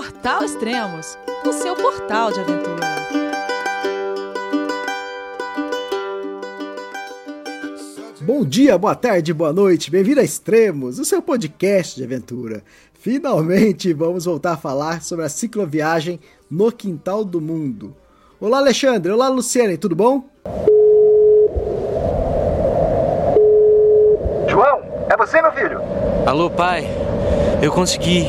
Portal Extremos, o seu portal de aventura. Bom dia, boa tarde, boa noite, bem-vindo a Extremos, o seu podcast de aventura. Finalmente vamos voltar a falar sobre a cicloviagem no quintal do mundo. Olá, Alexandre, olá, Luciane, tudo bom? João, é você, meu filho? Alô, pai. Eu consegui.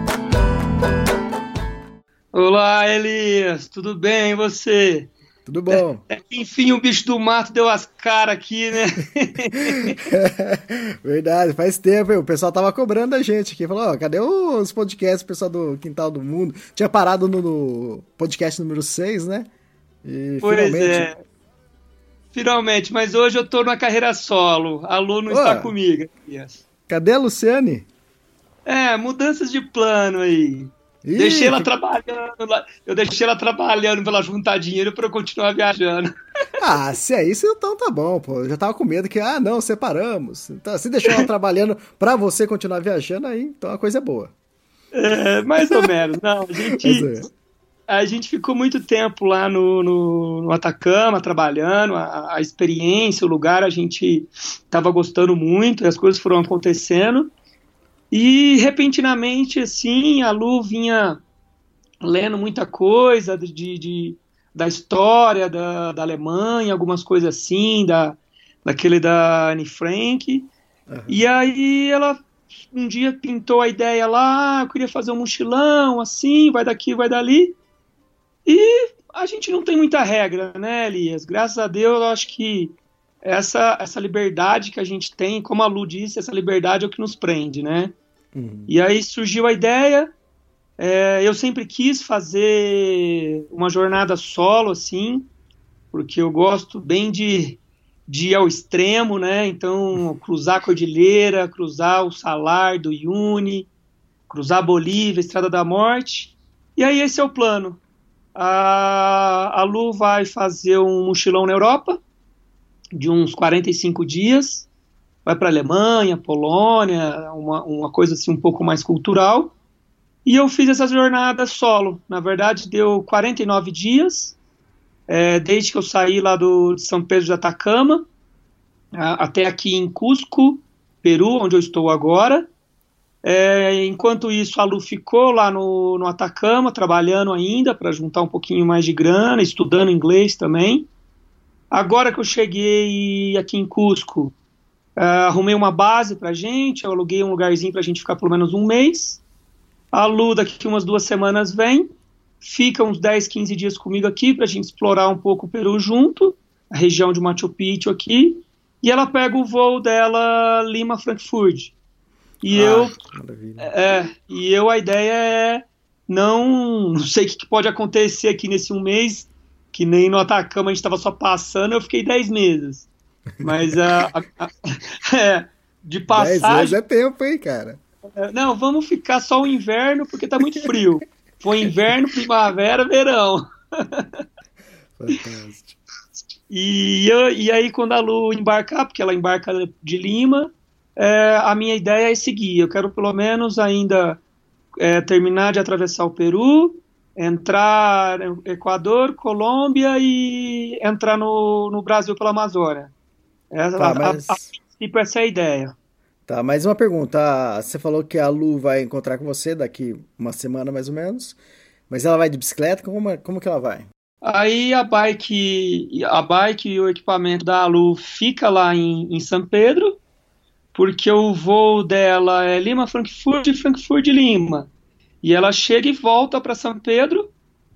Olá, Elias, tudo bem e você? Tudo bom? É, é, enfim, o bicho do mato deu as caras aqui, né? Verdade, faz tempo. O pessoal tava cobrando a gente aqui. Falou: ó, cadê os podcasts, o pessoal do Quintal do Mundo? Tinha parado no, no podcast número 6, né? E pois finalmente. É. Finalmente, mas hoje eu tô na carreira solo. A Lu não está comigo. Elias. Cadê a Luciane? É, mudanças de plano aí. Ih, deixei ela trabalhando lá. Eu deixei ela trabalhando pra ela juntar dinheiro pra eu continuar viajando. Ah, se é isso, então tá bom, pô. Eu já tava com medo que, ah, não, separamos. Então, se deixou ela trabalhando pra você continuar viajando, aí então a coisa é boa. É, mais ou menos. Não, a gente. É. A gente ficou muito tempo lá no, no, no Atacama trabalhando, a, a experiência, o lugar, a gente tava gostando muito, as coisas foram acontecendo. E repentinamente, assim, a Lu vinha lendo muita coisa de, de da história da, da, Alemanha, algumas coisas assim, da, daquele da Anne Frank. Uhum. E aí ela um dia pintou a ideia lá, ah, eu queria fazer um mochilão, assim, vai daqui, vai dali. E a gente não tem muita regra, né, Elias? Graças a Deus, eu acho que essa, essa liberdade que a gente tem, como a Lu disse, essa liberdade é o que nos prende, né? Uhum. E aí surgiu a ideia. É, eu sempre quis fazer uma jornada solo, assim, porque eu gosto bem de, de ir ao extremo, né? Então, cruzar a Cordilheira, cruzar o Salar do Iune, cruzar a Bolívia, Estrada da Morte. E aí esse é o plano. A, a Lu vai fazer um mochilão na Europa de uns 45 dias vai para Alemanha, Polônia, uma, uma coisa assim um pouco mais cultural. E eu fiz essa jornada solo. Na verdade, deu 49 dias, é, desde que eu saí lá do, de São Pedro de Atacama, a, até aqui em Cusco, Peru, onde eu estou agora. É, enquanto isso, a Lu ficou lá no, no Atacama, trabalhando ainda para juntar um pouquinho mais de grana, estudando inglês também. Agora que eu cheguei aqui em Cusco, Uh, arrumei uma base pra gente, eu aluguei um lugarzinho pra gente ficar pelo menos um mês. A Lu daqui umas duas semanas vem, fica uns 10, 15 dias comigo aqui pra gente explorar um pouco o Peru junto, a região de Machu Picchu aqui, e ela pega o voo dela Lima Frankfurt. E ah, eu é, e eu a ideia é não, não sei o que pode acontecer aqui nesse um mês, que nem no Atacama a gente estava só passando, eu fiquei 10 meses. Mas a, a, a é, de passagem. 10 anos é tempo, hein, cara? É, não, vamos ficar só o inverno porque tá muito frio. Foi inverno, primavera, verão. Fantástico. E, e aí, quando a Lu embarcar, porque ela embarca de Lima, é, a minha ideia é seguir. Eu quero pelo menos ainda é, terminar de atravessar o Peru, entrar no Equador, Colômbia e entrar no, no Brasil pela Amazônia. Essa, tá, a, mas... a, a princípio, essa é a ideia. Tá, mais uma pergunta. Você falou que a Lu vai encontrar com você daqui uma semana mais ou menos, mas ela vai de bicicleta? Como, como que ela vai? Aí a bike, a bike e o equipamento da Lu fica lá em, em São Pedro, porque o voo dela é Lima Frankfurt e Frankfurt Lima. E ela chega e volta para São Pedro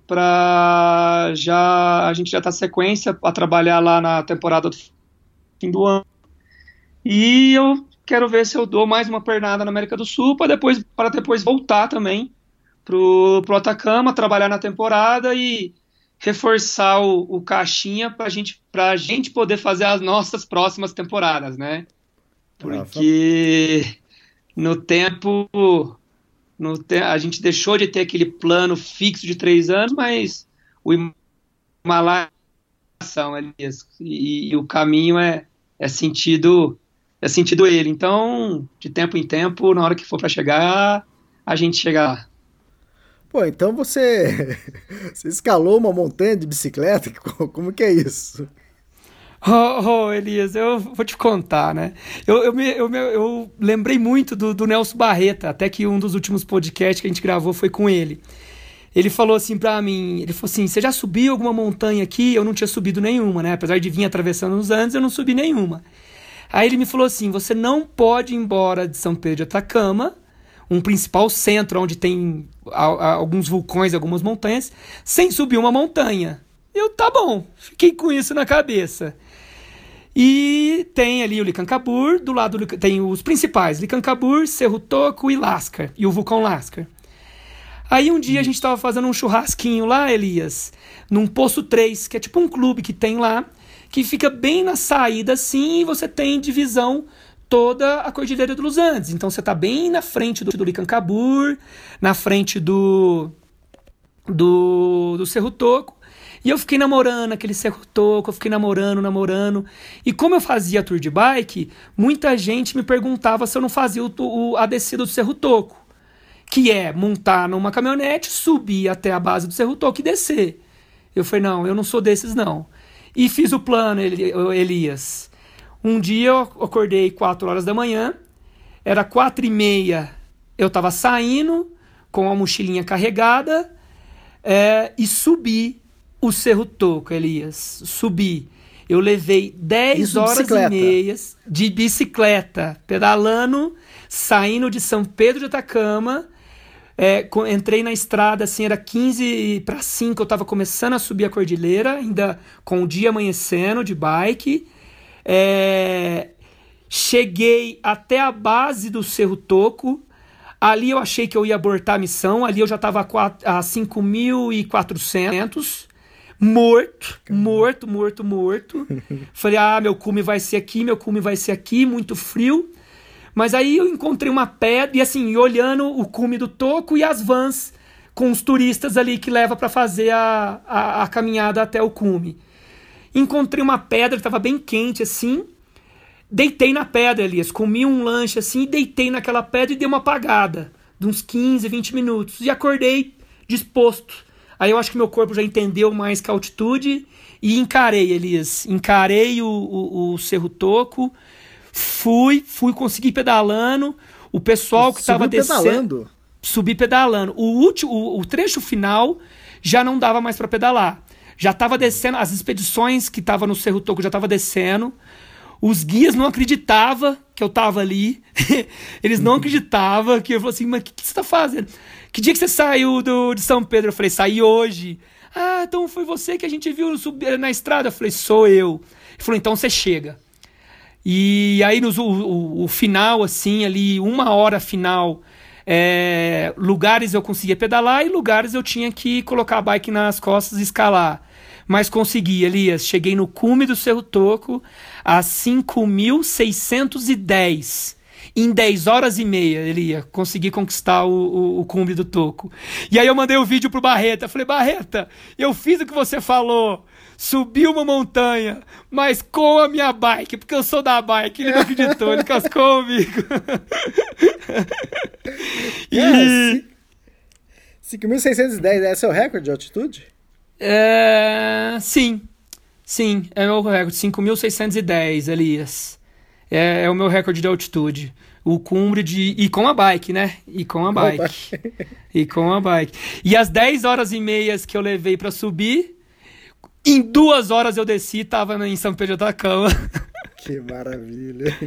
para já a gente já tá sequência para trabalhar lá na temporada do fim do ano. E eu quero ver se eu dou mais uma pernada na América do Sul para depois, depois voltar também pro, pro Atacama, trabalhar na temporada e reforçar o, o caixinha para gente, a gente poder fazer as nossas próximas temporadas, né? Porque no tempo no te, a gente deixou de ter aquele plano fixo de três anos, mas o Himalaia e, e o caminho é, é sentido é sentido ele. Então, de tempo em tempo, na hora que for para chegar, a gente chega lá. Pô, então você, você escalou uma montanha de bicicleta? Como que é isso? Oh, oh, Elias, eu vou te contar, né? Eu, eu, me, eu, me, eu lembrei muito do, do, Nelson Barreta, até que um dos últimos podcasts que a gente gravou foi com ele. Ele falou assim pra mim, ele falou assim, você já subiu alguma montanha aqui? Eu não tinha subido nenhuma, né? Apesar de vir atravessando os Andes, eu não subi nenhuma. Aí ele me falou assim, você não pode ir embora de São Pedro de Atacama, um principal centro onde tem alguns vulcões, algumas montanhas, sem subir uma montanha. Eu, tá bom, fiquei com isso na cabeça. E tem ali o Licancabur, do lado do, tem os principais, Licancabur, Cerro Toco e Lascar, e o vulcão Lascar. Aí um dia a gente estava fazendo um churrasquinho lá, Elias, num Poço 3, que é tipo um clube que tem lá, que fica bem na saída assim, e você tem divisão toda a Cordilheira dos Andes. Então você está bem na frente do, do Licancabur, na frente do, do, do Cerro Toco. E eu fiquei namorando aquele Cerro Toco, eu fiquei namorando, namorando. E como eu fazia tour de bike, muita gente me perguntava se eu não fazia o, o, a descida do Cerro Toco. Que é montar numa caminhonete, subir até a base do Cerro Toco e descer. Eu falei, não, eu não sou desses não. E fiz o plano, Elias. Um dia eu acordei 4 horas da manhã, era quatro e meia, eu estava saindo com a mochilinha carregada é, e subi o Cerro Toco, Elias. Subi. Eu levei 10 Isso horas e meias de bicicleta, pedalando, saindo de São Pedro de Atacama. É, entrei na estrada, assim, era 15 para 5, eu estava começando a subir a cordilheira, ainda com o dia amanhecendo de bike. É, cheguei até a base do Cerro Toco. Ali eu achei que eu ia abortar a missão. Ali eu já estava a 5.400. Morto, morto, morto, morto. Falei, ah, meu cume vai ser aqui, meu cume vai ser aqui, muito frio. Mas aí eu encontrei uma pedra, e assim, olhando o cume do toco e as vans com os turistas ali que leva para fazer a, a, a, caminhada até o cume. Encontrei uma pedra que estava bem quente assim. Deitei na pedra, Elias. Comi um lanche assim, deitei naquela pedra e dei uma apagada. De uns 15, 20 minutos. E acordei disposto. Aí eu acho que meu corpo já entendeu mais que a altitude. E encarei, Elias. Encarei o, o, o Cerro Toco. Fui, fui conseguir pedalando. O pessoal que estava descendo. Pedalando. Subi pedalando. O, último, o, o trecho final já não dava mais para pedalar já estava descendo, as expedições que estavam no Cerro Toco já estavam descendo. Os guias não acreditavam que eu estava ali. Eles não acreditavam que eu falei assim, mas o que, que, você está fazendo? Que dia que você saiu do, de São Pedro? Eu falei, saí hoje. Ah, então foi você que a gente viu subir na estrada? Eu falei, sou eu. Ele falou, então você chega. E aí no, o, o final, assim, ali, uma hora final, é, lugares eu conseguia pedalar e lugares eu tinha que colocar a bike nas costas e escalar mas consegui, Elias. Cheguei no cume do Cerro Toco a 5.610. Em 10 horas e meia, Elias, consegui conquistar o, o, o, cume do Toco. E aí eu mandei o um vídeo pro Barreta. Falei, Barreta, eu fiz o que você falou. Subi uma montanha, mas com a minha bike, porque eu sou da bike. Ele não acreditou, ele cascou comigo. e... É, 5.610 é seu recorde de altitude? É, sim, sim, é o meu recorde, 5.610, Elias. É, é, o meu recorde de altitude. O cumbre de. E com a bike, né? E com a bike. e com a bike. E as 10 horas e meias que eu levei para subir, em duas horas eu desci e tava em São Pedro da Cama. Que maravilha.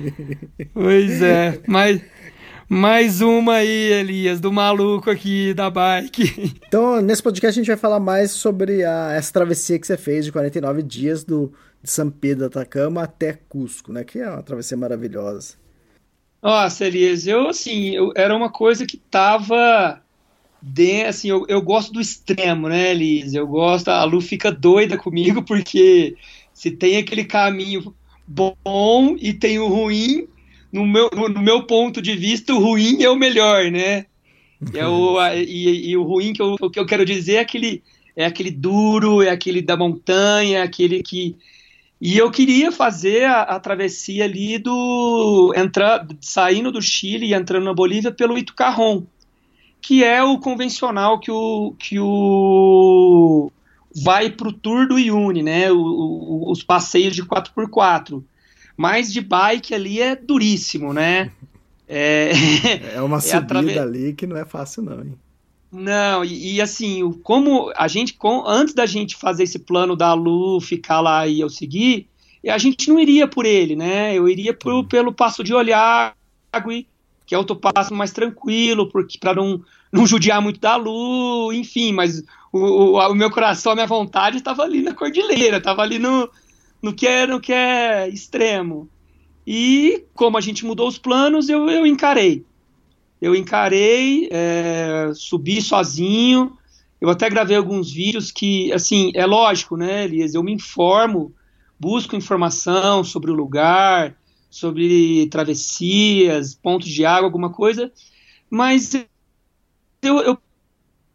Pois é, mas mais uma aí, Elias, do maluco aqui da bike. Então, nesse podcast a gente vai falar mais sobre a, essa travessia que você fez de 49 dias do, de São Pedro da Atacama até Cusco, né? Que é uma travessia maravilhosa. Nossa, Elias, eu assim, eu, era uma coisa que tava de, assim, eu, eu gosto do extremo, né, Liz? Eu gosto, a Lu fica doida comigo porque se tem aquele caminho bom e tem o ruim, no meu, no meu ponto de vista, o ruim é o melhor, né? É o, a, e, e, o ruim que eu, que eu quero dizer é aquele, é aquele duro, é aquele da montanha, é aquele que. E eu queria fazer a, a travessia ali do. Entrar, saindo do Chile e entrando na Bolívia pelo Itucarrón, que é o convencional que o. Que o vai para o Tour do Iune, né? O, o, os passeios de 4x4. Mas de bike ali é duríssimo, né? É, é uma é subida atrave... ali que não é fácil, não, hein? Não, e, e, assim, como a gente, com, antes da gente fazer esse plano da Lu ficar lá e eu seguir, a gente não iria por ele, né? Eu iria por, pelo Passo de Olhar, que é outro passo mais tranquilo, porque para não, não judiar muito da Lu, enfim, mas o, o, o meu coração, a minha vontade estava ali na cordilheira, estava ali no, no, que é, no que é extremo. E como a gente mudou os planos, eu, eu encarei. Eu encarei, é, subi sozinho. Eu até gravei alguns vídeos que, assim, é lógico, né, Elias? Eu me informo, busco informação sobre o lugar, sobre travessias, pontos de água, alguma coisa, mas eu, eu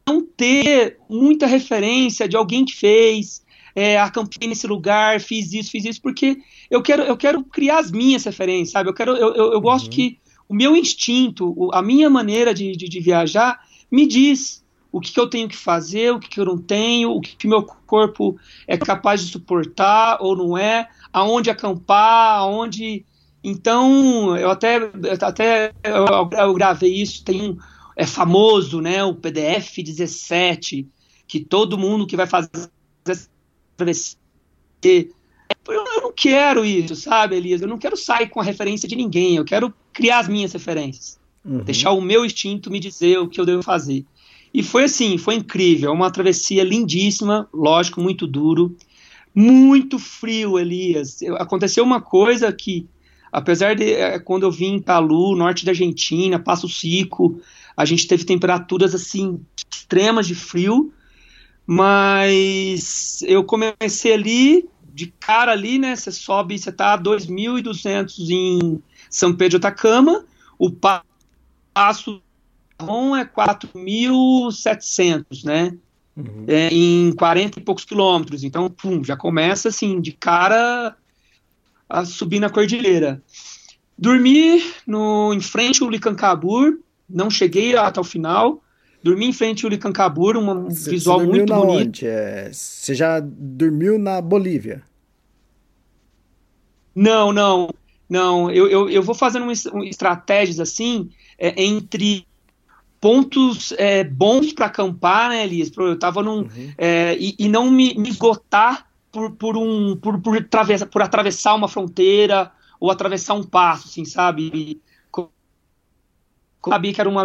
não ter muita referência de alguém que fez, é, acampei nesse lugar, fiz isso, fiz isso, porque eu quero, eu quero criar as minhas referências, sabe? Eu, quero, eu, eu, eu gosto uhum. que o meu instinto, a minha maneira de, de, de viajar, me diz o que, que, eu tenho que fazer, o que, que eu não tenho, o que, que meu corpo é capaz de suportar ou não é, aonde acampar, aonde. Então, eu até, até eu, gravei isso, tem um, é famoso, né, o PDF 17, que todo mundo que vai fazer eu não quero isso, sabe, Elias? Eu não quero sair com a referência de ninguém. Eu quero criar as minhas referências. Uhum. Deixar o meu instinto me dizer o que eu devo fazer. E foi assim, foi incrível. Uma travessia lindíssima, lógico, muito duro. Muito frio, Elias. Aconteceu uma coisa que, apesar de é, quando eu vim em Palu, norte da Argentina, Passo Cico, a gente teve temperaturas assim extremas de frio, mas eu comecei ali de cara ali, né? Você sobe, você tá a 2.200 em São Pedro de Atacama, o passo bom é 4.700, né? Uhum. É, em 40 e poucos quilômetros. Então, pum, já começa assim, de cara a subir na cordilheira. Dormi no, em frente ao Licancabur, não cheguei até o final. Dormi em frente ao Licancabur, um cê, visual cê muito bonito. É, você já dormiu na Bolívia? Não, não, não. Eu, eu, eu vou fazendo um, estratégias assim é, entre pontos é, bons para acampar, né, Elias? Eu tava num. Uhum. É, e, e, não me, me esgotar por, por, um, por, por, atravessa, por atravessar uma fronteira ou atravessar um passo, assim, sabe? Sabia que era uma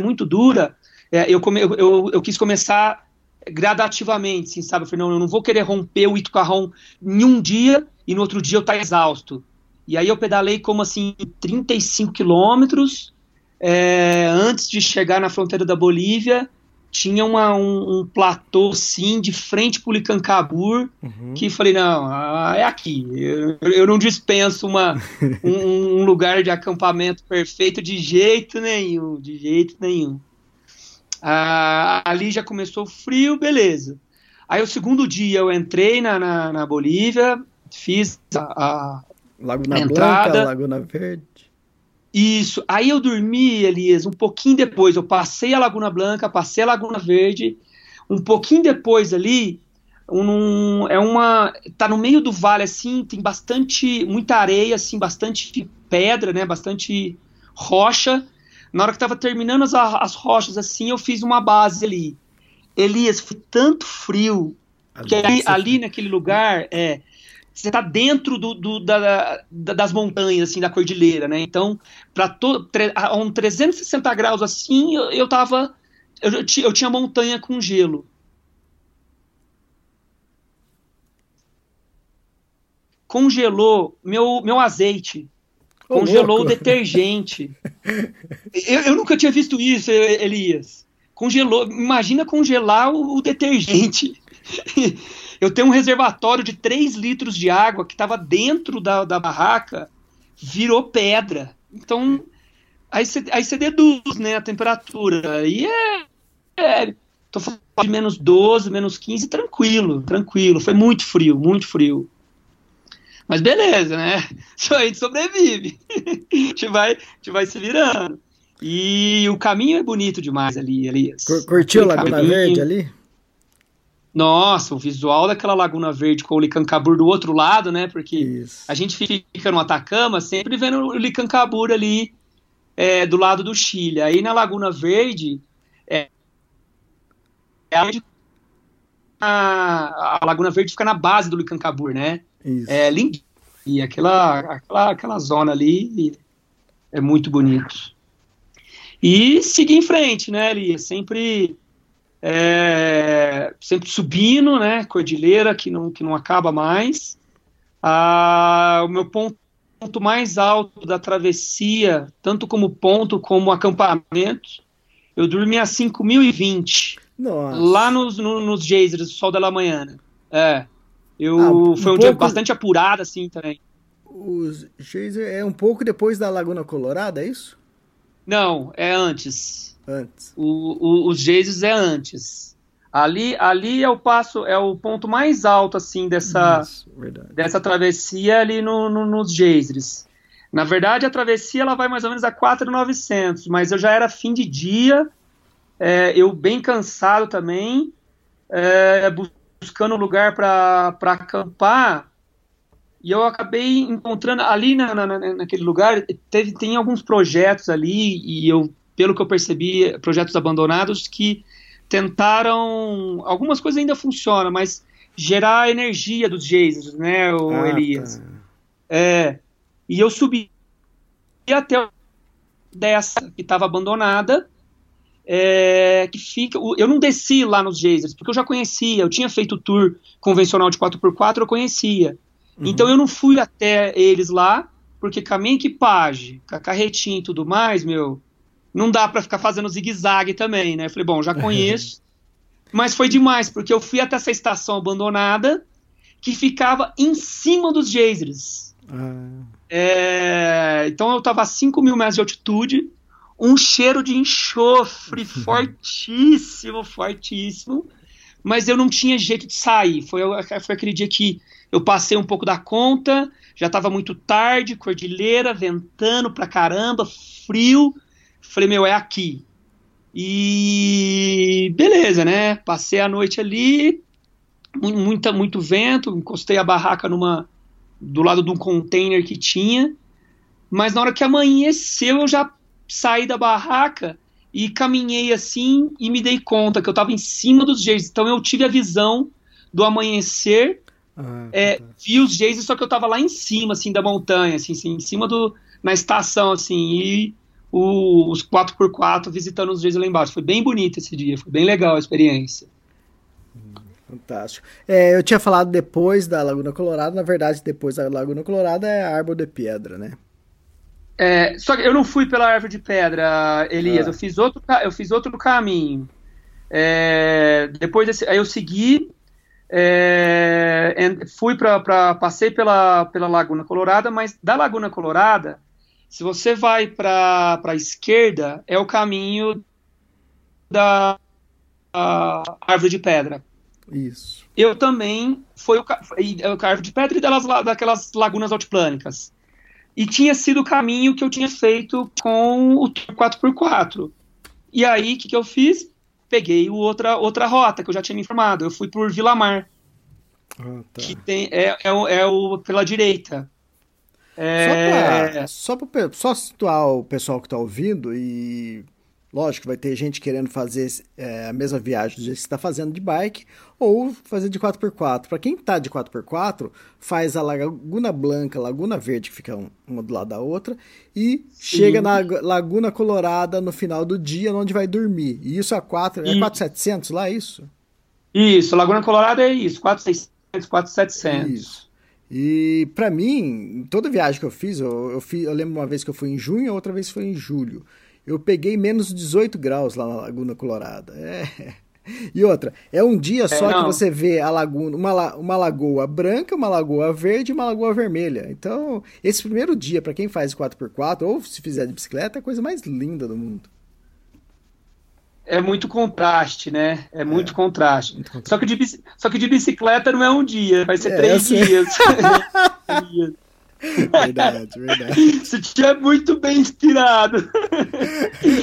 muito dura, é, eu, come, eu, eu, quis começar gradativamente, assim, sabe? Eu falei, não, eu não vou querer romper o Itucarrão em um dia e no outro dia eu estar tá exausto. E aí eu pedalei como assim 35 quilômetros é, antes de chegar na fronteira da Bolívia tinha uma, um, um platô sim de frente para o Licancabur uhum. que falei não ah, é aqui. Eu, eu não dispenso uma, um, um, lugar de acampamento perfeito de jeito nenhum de jeito nenhum. Ah, ali já começou frio beleza. Aí o segundo dia eu entrei na, na, na Bolívia fiz a, a Laguna entrada. Blanca, Laguna Verde isso. Aí eu dormi, Elias, um pouquinho depois. Eu passei a Laguna Blanca, passei a Laguna Verde. Um pouquinho depois ali, um, é uma. tá no meio do vale, assim, tem bastante. muita areia, assim, bastante pedra, né? Bastante rocha. Na hora que tava terminando as, as rochas, assim, eu fiz uma base ali. Elias, foi tanto frio que ali, ali naquele lugar, é, você está dentro do, do da, da, das montanhas, assim, da cordilheira, né? Então, para a um 360 graus assim, eu, eu tava. Eu, eu tinha montanha com gelo. Congelou meu, meu azeite. congelou o detergente. eu, eu nunca tinha visto isso, Elias congelou. Imagina congelar o, o detergente. eu tenho um reservatório de 3 litros de água que estava dentro da, da barraca, virou pedra. Então, aí você deduz né, a temperatura. E é, é. Tô falando de menos 12, menos 15, tranquilo, tranquilo. Foi muito frio, muito frio. Mas beleza, né? Só a gente sobrevive. a, gente vai, a gente vai se virando. E o caminho é bonito demais ali, Elias. Curtiu a Laguna. Verde ali? Nossa, o visual daquela Laguna Verde com o Licancabur do outro lado, né? Porque Isso. a gente fica no Atacama sempre vendo o Licancabur ali é, do lado do Chile. Aí na Laguna Verde, é, a, a, Laguna Verde fica na base do Licancabur, né? Isso. É lindo. E aquela, aquela, aquela zona ali é muito bonito e seguir em frente, né, Elias? Sempre, é, sempre subindo, né, cordilheira que não, que não acaba mais. Ah, o meu ponto, ponto mais alto da travessia, tanto como ponto como acampamento, eu dormi a 5.020. Nossa. Lá nos, no, nos geysers, o sol da manhã. É. Eu, ah, um foi um pouco... dia bastante apurado, assim, também. Os geysers é um pouco depois da Laguna Colorada, é isso? Não, é antes. Antes. O, o, os geysers é antes. Ali, ali é o passo, é o ponto mais alto assim dessa Isso, dessa travessia ali no, no, nos geysers. Na verdade, a travessia ela vai mais ou menos a 4,900, mas eu já era fim de dia, é, eu bem cansado também, é, buscando lugar para acampar. E eu acabei encontrando ali na, na, naquele lugar, teve, tem alguns projetos ali, e eu, pelo que eu percebi, projetos abandonados que tentaram. Algumas coisas ainda funcionam, mas gerar energia dos geysers, né, o ah, Elias? Tá. É, e eu subi até dessa que estava abandonada, é, que fica. Eu não desci lá nos geysers, porque eu já conhecia, eu tinha feito tour convencional de 4x4, eu conhecia. Uhum. Então eu não fui até eles lá, porque com a minha equipagem, com a carretinha e tudo mais, meu, não dá para ficar fazendo zigue-zague também, né? Eu falei, bom, já conheço. mas foi demais, porque eu fui até essa estação abandonada que ficava em cima dos geysers. Ah. É, então eu tava a 5 mil metros de altitude, um cheiro de enxofre fortíssimo, fortíssimo, mas eu não tinha jeito de sair. Foi, foi aquele dia que eu passei um pouco da conta, já estava muito tarde, cordilheira, ventando pra caramba, frio. Falei, meu, é aqui. E beleza, né? Passei a noite ali, muita, muito vento, encostei a barraca numa do lado de um container que tinha. Mas na hora que amanheceu, eu já saí da barraca e caminhei assim e me dei conta que eu estava em cima dos jeitos. Então eu tive a visão do amanhecer ah, é, vi os Jays, só que eu tava lá em cima, assim, da montanha, assim, assim em cima do. na estação, assim, e o, os 4x4 visitando os Jays lá embaixo. Foi bem bonito esse dia, foi bem legal a experiência. Fantástico. É, eu tinha falado depois da Laguna Colorada, na verdade, depois da Laguna Colorada é a Árvore de Pedra, né? É, só que eu não fui pela Árvore de Pedra, Elias, ah. eu, fiz outro, eu fiz outro caminho. É, depois desse, aí eu segui é, fui para passei pela, pela Laguna Colorada, mas da Laguna Colorada, se você vai para a esquerda, é o caminho da Árvore de Pedra. Isso. Eu também foi o, é o Árvore de Pedra e delas, daquelas lagunas altiplânicas. E tinha sido o caminho que eu tinha feito com o 4x4. E aí, o que, que eu fiz? peguei outra, outra rota que eu já tinha me informado. Eu fui por Vila Mar. Ah, tá. Que tem, é, é, o, é o pela direita. É... Só, para só, só situar o pessoal que está ouvindo e Lógico, vai ter gente querendo fazer é, a mesma viagem do jeito que você está fazendo de bike ou fazer de 4x4. Para quem está de 4x4, faz a Laguna Blanca, Laguna Verde, que fica uma do lado da outra, e Sim. chega na Laguna Colorada no final do dia, onde vai dormir. E isso é 4, é 4,700 lá, é isso? Isso, Laguna Colorada é isso, 4,600, 4,700. Isso. E para mim, toda viagem que eu fiz, eu, eu, fiz, eu lembro uma vez que eu fui em junho, outra vez foi em julho. eu peguei menos 18 graus lá na Laguna Colorada. É. E outra, é um dia só é, que você vê a laguna, uma, uma lagoa branca, uma lagoa verde e uma lagoa vermelha. Então, esse primeiro dia, para quem faz 4x4, ou se fizer de bicicleta, é a coisa mais linda do mundo. É muito contraste, né? É muito, é, contraste. muito contraste. Só, que de, só que de bicicleta não é um dia, vai ser é, três dias. Verdade, verdade. Você tinha muito bem inspirado.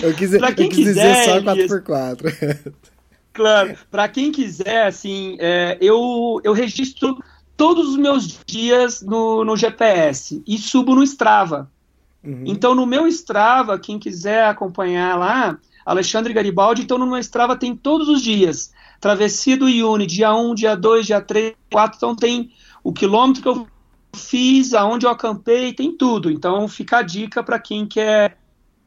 Eu quis, eu quis quiser, dizer só 4x4. Claro, para quem quiser, assim, é, eu, eu registro todos os meus dias no, no GPS e subo no Strava. Uhum. Então, no meu Strava, quem quiser acompanhar lá, Alexandre Garibaldi, então no meu Strava tem todos os dias. Travessia do Iune, dia 1, dia 2, dia 3, 4, então tem o quilômetro que eu fiz, aonde eu acampei, tem tudo. Então fica a dica para quem quer,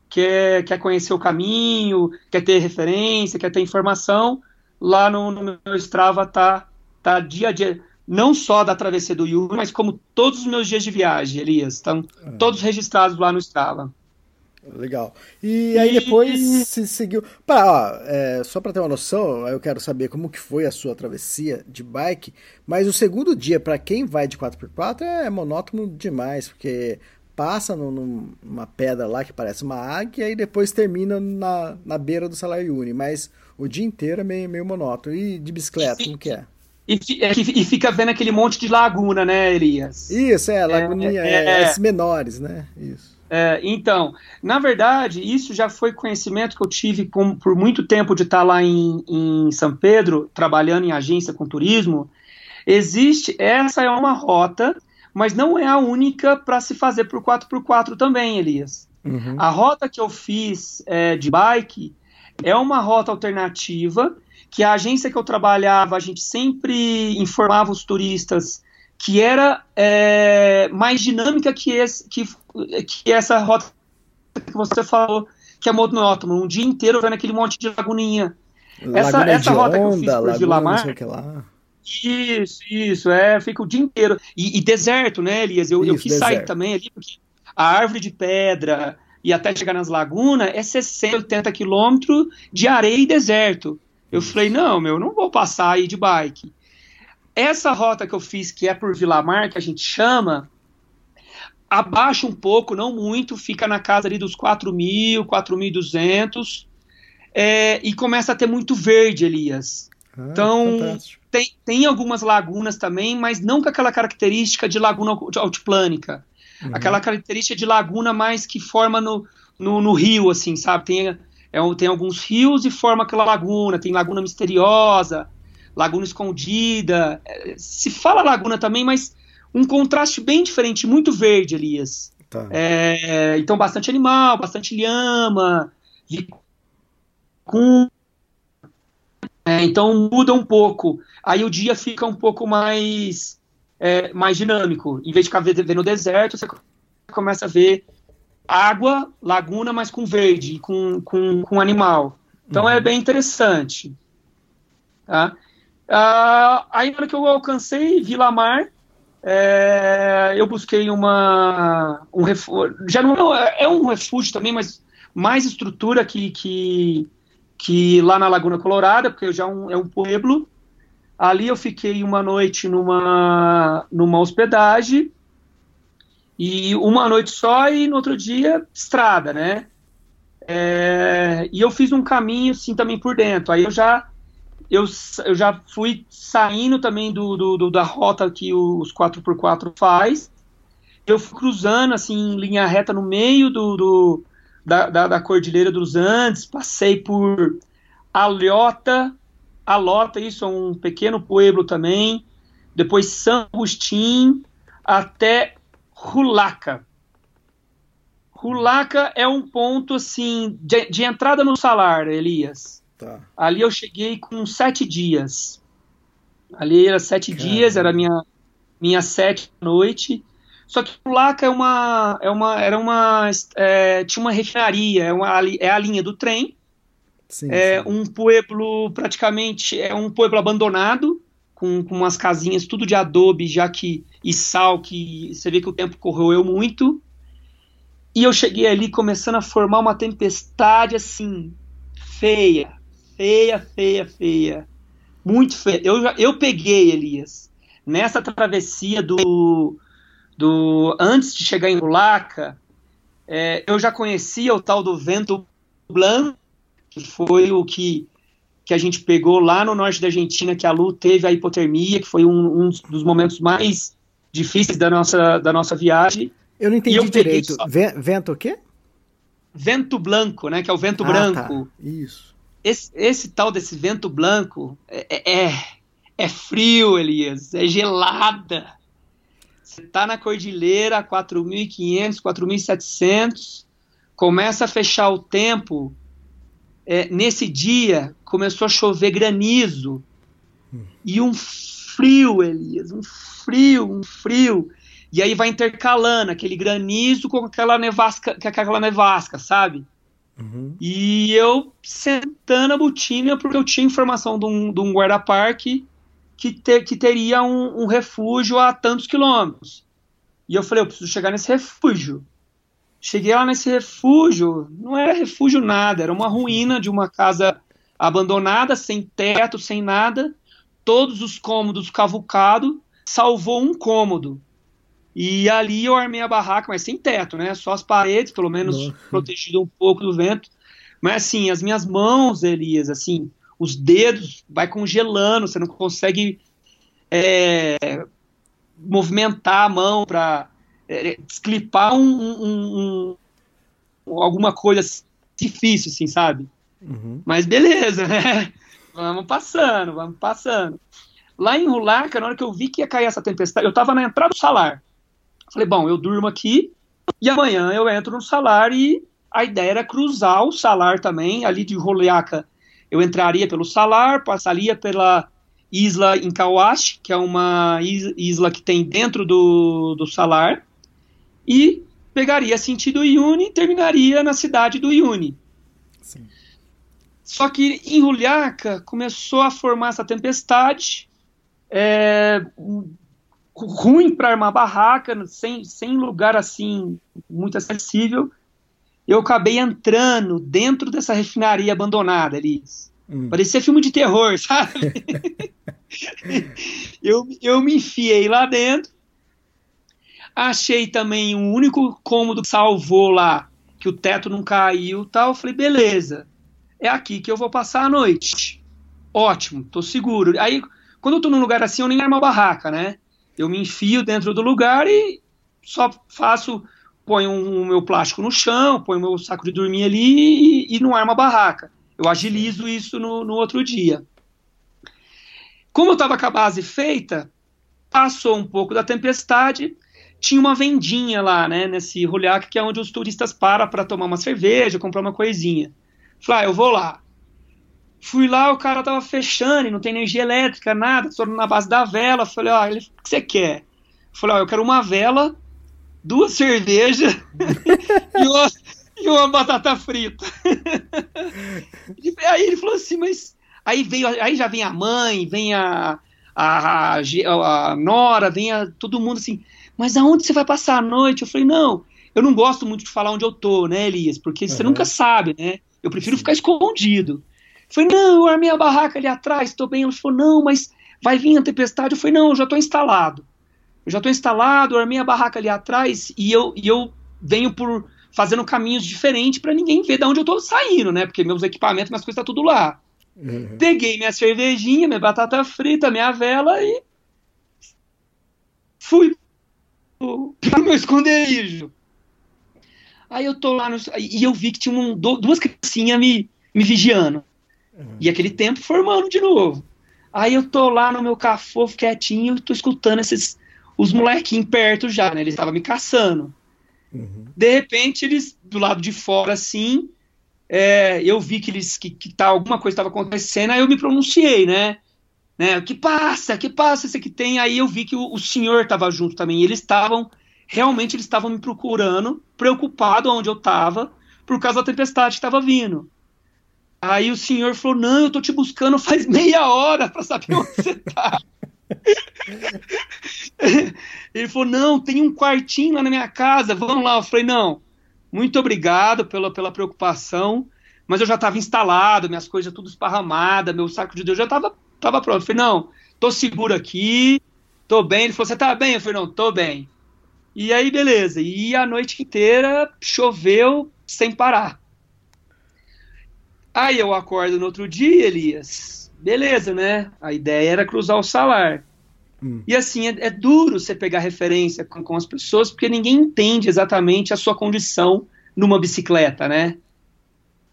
quer, quer conhecer o caminho, quer ter referência, quer ter informação. Lá no, no meu Strava tá, tá dia a dia, não só da travessia do Yuri, mas como todos os meus dias de viagem, Elias. Estão é. todos registrados lá no Strava. Legal. E aí depois se seguiu. Pra, ó, é, só para ter uma noção, eu quero saber como que foi a sua travessia de bike. Mas o segundo dia, para quem vai de 4x4, é monótono demais, porque passa no, numa pedra lá que parece uma águia e depois termina na, na beira do Salário Uni. Mas o dia inteiro é meio, meio monótono. E de bicicleta, como que é? E, é e, fica vendo aquele monte de laguna, né, Elias? Isso, é, laguninha, é, é, é, menores, né? Isso. É, então, na verdade, isso já foi conhecimento que eu tive com, por muito tempo de estar lá em, em São Pedro, trabalhando em agência com turismo. Existe, essa é uma rota, mas não é a única para se fazer por 4x4 também, Elias. Uhum. A rota que eu fiz é, de bike é uma rota alternativa que a agência que eu trabalhava, a gente sempre informava os turistas que era é, mais dinâmica que, esse, que, que essa rota que você falou, que é monótono, um dia inteiro vendo aquele monte de laguninha. Essa, essa rota que eu fiz por Vilamar. Isso, isso, é, fica o dia inteiro. E, e deserto, né, Elias? Eu, isso, eu quis deserto. sair também ali, porque a árvore de pedra e até chegar nas lagunas é 60, 80 quilômetros de areia e deserto. Eu isso. falei, não, meu, não vou passar aí de bike. Essa rota que eu fiz, que é por Vilamar, que a gente chama, abaixa um pouco, não muito, fica na casa ali dos 4.000, 4.200, é, e começa a ter muito verde, Elias. Ah, então, tem, tem algumas lagunas também, mas não com aquela característica de laguna altiplânica. Uhum. Aquela característica de laguna mais que forma no, no, no rio, assim, sabe? Tem, é, tem alguns rios e forma aquela laguna, tem laguna misteriosa, Laguna Escondida. É, se fala Laguna também, mas um contraste bem diferente, muito verde, Elias. Tá. É, então, bastante animal, bastante lhama, é, então muda um pouco. Aí o dia fica um pouco mais é, mais dinâmico. Em vez de ficar vendo no deserto, você começa a ver água, laguna, mas com verde, com, com, com animal. Então é uhum. é bem interessante. Tá? Uh, aí, na hora que eu alcancei Vila Mar, é, eu busquei uma um refúgio, já não é, é um refúgio também, mas mais estrutura que, que, que lá na Laguna Colorada, porque já um, é um pueblo. Ali eu fiquei uma noite numa, numa hospedagem e uma noite só e no outro dia estrada, né? É, e eu fiz um caminho assim também por dentro. Aí eu já eu, eu já fui saindo também do, do, do da rota que os 4x4 faz. Eu fui cruzando assim em linha reta no meio do, do da, da, da, Cordilheira dos Andes, passei por Alhota, Alota, isso é um pequeno pueblo também, depois São Agustín, até Rulaca. Rulaca é um ponto assim de, de entrada no salar, Elias. Tá. Ali eu cheguei com sete dias. Ali era sete Caramba. dias, era minha minha sete noite. Só que Laca é uma, é uma, era uma, é, tinha uma refinaria, é, uma, é a linha do trem. Sim, é sim. um pueblo praticamente, é um pueblo abandonado, com, com umas casinhas tudo de adobe, já que e sal, que você vê que o tempo corroeu muito. E eu cheguei ali começando a formar uma tempestade assim, feia, feia, feia, feia. Muito feia. Eu, eu peguei, Elias, nessa travessia do. do antes de chegar em Rulaca, é, eu já conhecia o tal do vento blanco, que foi o que, que a gente pegou lá no norte da Argentina, que a Lu teve a hipotermia, que foi um, um dos momentos mais difíceis da nossa, da nossa viagem. Eu não entendi eu direito. Vento o quê? Vento branco, né? Que é o vento ah, branco. Tá. Isso. Esse, esse, tal desse vento branco é, é, é frio, Elias. É gelada. Você tá na cordilheira, 4.500, 4.700, começa a fechar o tempo. É, nesse dia começou a chover granizo hum. e um frio, Elias, um frio, um frio. E aí vai intercalando aquele granizo com aquela nevasca, com aquela nevasca, sabe? Uhum. E eu sentando a botina porque eu tinha informação de um, de um guarda-parque que, ter, que teria um, um, refúgio a tantos quilômetros. E eu falei, eu preciso chegar nesse refúgio. Cheguei lá nesse refúgio, não era refúgio nada, era uma ruína de uma casa abandonada, sem teto, sem nada, todos os cômodos cavucados, salvou um cômodo. E ali eu armei a barraca, mas sem teto, né? Só as paredes, pelo menos Nossa. protegido um pouco do vento. Mas assim, as minhas mãos, Elias, assim, os dedos vai congelando, você não consegue é, movimentar a mão para é, desclipar um, um, um, alguma coisa difícil, assim, sabe? Uhum. Mas beleza, né? Vamos passando, vamos passando. Lá em Rulaca, na hora que eu vi que ia cair essa tempestade, eu tava na entrada do salar. Falei, bom, eu durmo aqui e amanhã eu entro no salar e a ideia era cruzar o salar também, ali de Roliaca. Eu entraria pelo salar, passaria pela isla em Kawashi, que é uma isla que tem dentro do, do salar, e pegaria sentido Iune e terminaria na cidade do Iune. Sim. Só que em Ruliaca começou a formar essa tempestade, é, ruim para armar barraca, sem, sem lugar assim muito acessível. Eu acabei entrando dentro dessa refinaria abandonada ali. Hum. Parecia filme de terror, sabe? eu, eu me enfiei lá dentro. Achei também um único cômodo que salvou lá, que o teto não caiu tal. Falei, beleza, é aqui que eu vou passar a noite. Ótimo, tô seguro. Aí, quando eu tô num lugar assim, eu nem armo a barraca, né? Eu me enfio dentro do lugar e só faço, ponho o meu plástico no chão, ponho o meu saco de dormir ali e, e não armo a barraca. Eu agilizo isso no, no outro dia. Como eu estava com a base feita, passou um pouco da tempestade, tinha uma vendinha lá, né, nesse rolhac, que é onde os turistas param para tomar uma cerveja, comprar uma coisinha. Falei, ah, eu vou lá. Fui lá, o cara tava fechando, não tem energia elétrica, nada, só na base da vela. Falei, ó, ele, o que você quer? Falei, ó, eu quero uma vela, duas cervejas e, uma, e uma batata frita. aí ele falou assim, mas aí veio, aí já vem a mãe, vem a, a, a, a Nora, vem a, todo mundo assim, mas aonde você vai passar a noite? Eu falei, não, eu não gosto muito de falar onde eu tô, né, Elias? Porque você nunca sabe, né? Eu prefiro ficar escondido. Falei, não, eu armei a barraca ali atrás, estou bem. Ele falou, não, mas vai vir a tempestade. Eu falei, não, eu já estou instalado. Eu já estou instalado, eu armei a barraca ali atrás e eu, e eu venho por fazendo caminhos diferentes para ninguém ver de onde eu estou saindo, né? Porque meus equipamentos, minhas coisas, tá tudo lá. Uhum. Peguei minha cervejinha, minha batata frita, minha vela e fui para o meu esconderijo. Aí eu tô lá no, e eu vi que tinha um, duas criancinhas me, me vigiando. Uhum. E aquele tempo formando de novo. Aí eu tô lá no meu cafofo quietinho, tô escutando esses os molequinhos perto já, né? Eles estavam me caçando. Uhum. De repente, eles, do lado de fora, assim, é, eu vi que eles que, que tá, alguma coisa estava acontecendo, aí eu me pronunciei, né? né? Que passa, que passa esse que tem. Aí eu vi que o, o senhor estava junto também. E eles estavam, realmente, eles estavam me procurando, preocupado onde eu estava, por causa da tempestade que estava vindo. Aí o senhor falou: Não, eu tô te buscando faz meia hora para saber onde você tá. Ele falou: Não, tem um quartinho lá na minha casa, vamos lá. Eu falei: Não, muito obrigado pela, pela preocupação, mas eu já estava instalado, minhas coisas tudo esparramadas, meu saco de Deus já estava tava pronto. Eu falei, não, tô seguro aqui, tô bem. Ele falou, você tá bem? Eu falei, não, tô bem. E aí, beleza. E a noite inteira choveu sem parar. Aí eu acordo no outro dia, Elias. Beleza, né? A ideia era cruzar o salar. Hum. E assim, é, é, duro você pegar referência com, com, as pessoas, porque ninguém entende exatamente a sua condição numa bicicleta, né?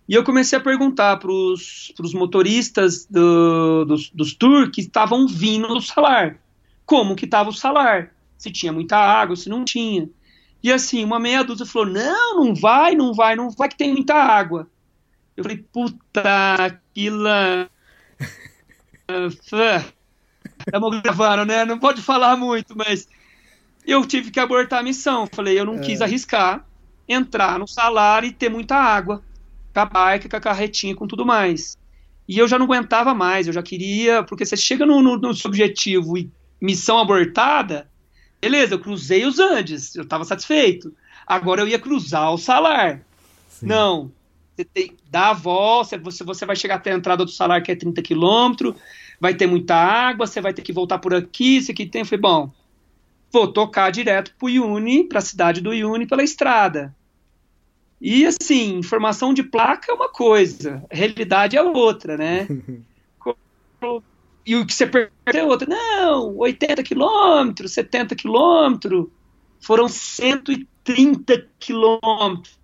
E eu comecei a perguntar para os motoristas do, dos, dos tours que estavam vindo do salar. Como que estava o salar? Se tinha muita água, se não tinha. E assim, uma meia dúzia falou: não, não vai, não vai, não vai que tem muita água. Eu falei, puta, aquilo. Estamos gravando, né? Não pode falar muito, mas eu tive que abortar a missão. Falei, eu não é. quis arriscar entrar no salário e ter muita água, com a bike, com a carretinha, com tudo mais. E eu já não aguentava mais, eu já queria, porque você chega no, no, no seu objetivo e missão abortada, beleza, eu cruzei os Andes, eu estava satisfeito. Agora eu ia cruzar o salar. Sim. Não, você tem, dá a volta, você, você vai chegar até a entrada do salar, que é 30 quilômetros, vai ter muita água, você vai ter que voltar por aqui, isso aqui tem. Eu falei, bom, vou tocar direto pro Iuni, para a cidade do Iuni, pela estrada. E assim, informação de placa é uma coisa, realidade é outra, né? e o que você perdeu é outra. Não, 80 quilômetros, 70 quilômetros, foram 130 quilômetros.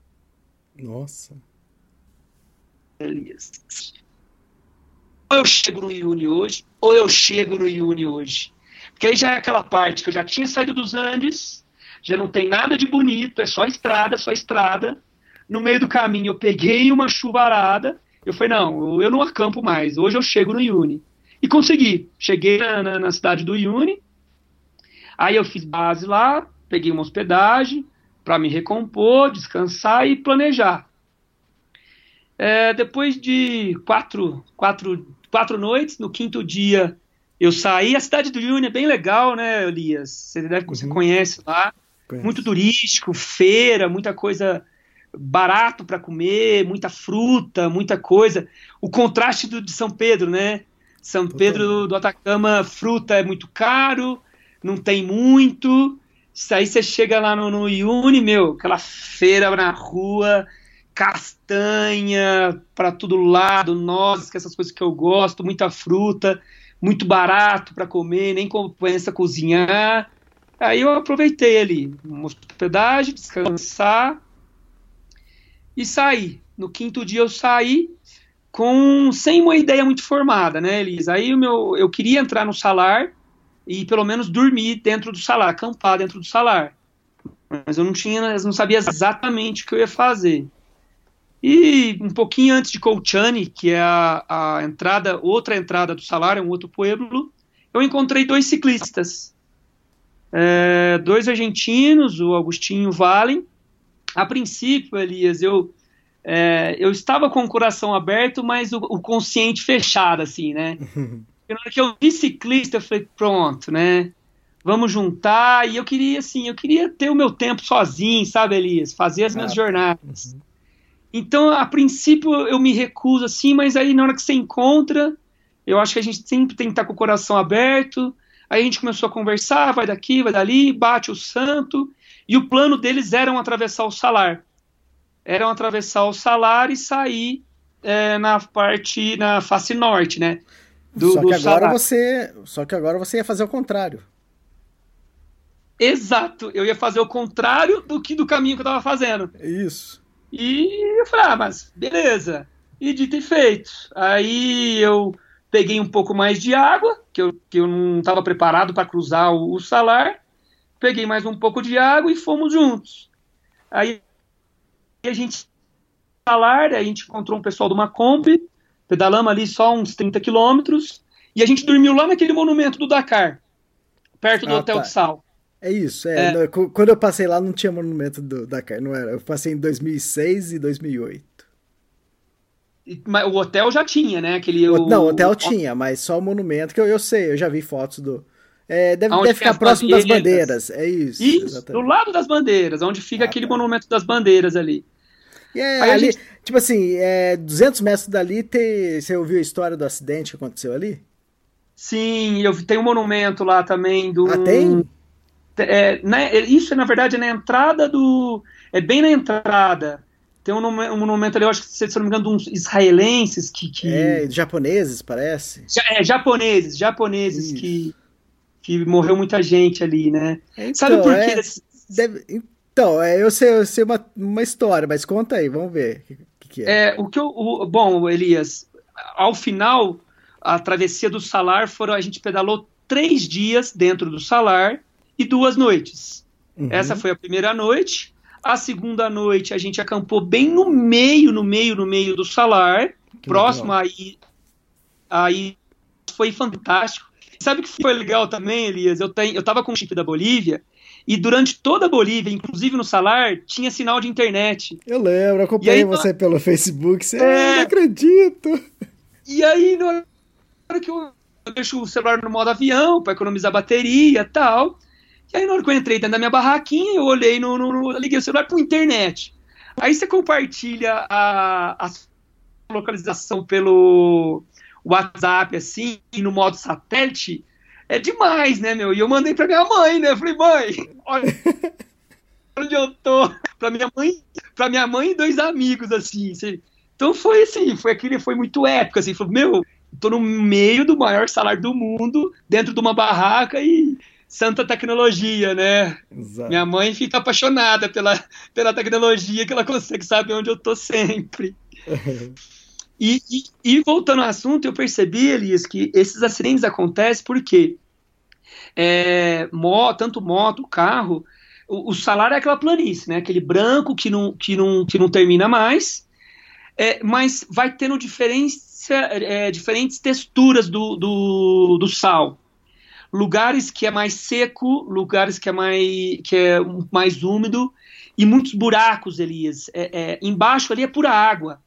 Nossa. Elias. Ou eu chego no Iuni hoje, ou eu chego no Iuni hoje. Porque aí já é aquela parte que eu já tinha saído dos Andes, já não tem nada de bonito, é só estrada, só estrada. No meio do caminho eu peguei uma chuvarada, eu falei, não, eu não acampo mais, hoje eu chego no Iuni. E consegui. Cheguei na, na, na cidade do Iuni, aí eu fiz base lá, peguei uma hospedagem para me recompor, descansar e planejar. É, depois de quatro, quatro, quatro noites, no quinto dia eu saí. A cidade do Yuni é bem legal, né, Elias? Você, deve, uhum. você conhece lá. Conhece. Muito turístico, feira, muita coisa barato para comer, muita fruta, muita coisa. O contraste do, de São Pedro, né? São Pedro do Atacama, fruta é muito caro, não tem muito. Aí você chega lá no, no Iuni, meu, aquela feira na rua, castanha para todo lado, nozes, que é essas coisas que eu gosto, muita fruta, muito barato para comer, nem compensa cozinhar. Aí eu aproveitei ali, uma hospedagem, descansar e saí. No quinto dia eu saí com sem uma ideia muito formada, né, Elisa? Aí o meu, eu queria entrar no salar e pelo menos dormir dentro do salar, acampar dentro do salar. Mas eu não tinha, eu não sabia exatamente o que eu ia fazer. E um pouquinho antes de Colchane, que é a, a entrada, outra entrada do salário, um outro pueblo, eu encontrei dois ciclistas. É, dois argentinos, o Agostinho Valen. A princípio, Elias, eu, é, eu estava com o coração aberto, mas o, o consciente fechado, assim, né? E na hora que eu vi ciclista, eu falei, pronto, né? Vamos juntar. E eu queria, assim, eu queria ter o meu tempo sozinho, sabe, Elias? Fazer as minhas ah, jornadas. Uhum. Então, a princípio, eu me recuso assim, mas aí na hora que você encontra, eu acho que a gente sempre tem que estar com o coração aberto. Aí a gente começou a conversar, vai daqui, vai dali, bate o santo. E o plano deles era atravessar o salar. Eram atravessar o salar e sair é, na parte, na face norte, né? Do, só que agora salar. você, só que agora você ia fazer o contrário. Exato, eu ia fazer o contrário do que do caminho que eu estava fazendo. Isso. E eu falei, ah, mas beleza. E dito e feito. Aí eu peguei um pouco mais de água, que eu, que eu não estava preparado para cruzar o, o, salar. Peguei mais um pouco de água e fomos juntos. Aí a gente salar, a gente encontrou um pessoal de uma Kombi, pedalamos ali só uns 30 quilômetros, e a gente dormiu lá naquele monumento do Dakar, perto do ah, Hotel tá. de Sal. É isso, é. é. Quando eu passei lá não tinha monumento do, da não era. Eu passei em 2006 e 2008. Mas o hotel já tinha, né? Aquele, o, não, o hotel o... tinha, mas só o monumento, que eu, eu sei, eu já vi fotos do. É, deve, deve ficar próximo das bandeiras. É isso. Isso, do lado das bandeiras, onde fica ah, aquele tá. monumento das bandeiras ali. É, ali, gente... tipo assim, é, 200 metros dali, tem, você ouviu a história do acidente que aconteceu ali? Sim, eu tem um monumento lá também do. Ah, tem? É, né, isso, na verdade, é na entrada do. É bem na entrada. Tem um, um monumento ali, eu acho que, se não me engano, de uns israelenses que. que... É, japoneses, parece. É, japoneses, japoneses que, que morreu muita gente ali, né? Então, Sabe por quê? É, deve, então, é, eu sei, eu sei uma, uma história, mas conta aí, vamos ver o que, que é. é. O que eu, o, bom, Elias, ao final a travessia do Salar foram a gente pedalou três dias dentro do Salar e duas noites. Uhum. Essa foi a primeira noite. A segunda noite a gente acampou bem no meio, no meio, no meio do Salar, que próximo legal. aí. Aí foi fantástico. Sabe o que foi legal também, Elias? Eu, tenho, eu tava com o chip da Bolívia e durante toda a Bolívia, inclusive no Salar, tinha sinal de internet. Eu lembro, acompanhei aí, você pelo Facebook, você é... não acredito. E aí, no hora que eu, eu deixo o celular no modo avião para economizar bateria e tal. Aí, na hora que eu entrei dentro da minha barraquinha, eu olhei no. no, no liguei o celular para internet. Aí você compartilha a, a localização pelo WhatsApp, assim, no modo satélite, é demais, né, meu? E eu mandei pra minha mãe, né? Eu falei, mãe, olha onde eu tô. Pra minha mãe, pra minha mãe e dois amigos, assim. Então foi assim, foi aquele, foi muito épico, assim. Falei, meu, tô no meio do maior salário do mundo, dentro de uma barraca e santa tecnologia, né? Exato. Minha mãe fica apaixonada pela, pela tecnologia que ela consegue saber onde eu tô sempre. e, e, e, voltando ao assunto, eu percebi, Elias, que esses acidentes acontecem porque é, moto, tanto moto, carro, o, o, salário é aquela planície, né? Aquele branco que não, que não, que não termina mais, é, mas vai tendo diferença é, diferentes texturas do, do, do, sal. Lugares que é mais seco, lugares que é mais, que é mais úmido e muitos buracos, Elias. É, é, embaixo ali é pura água.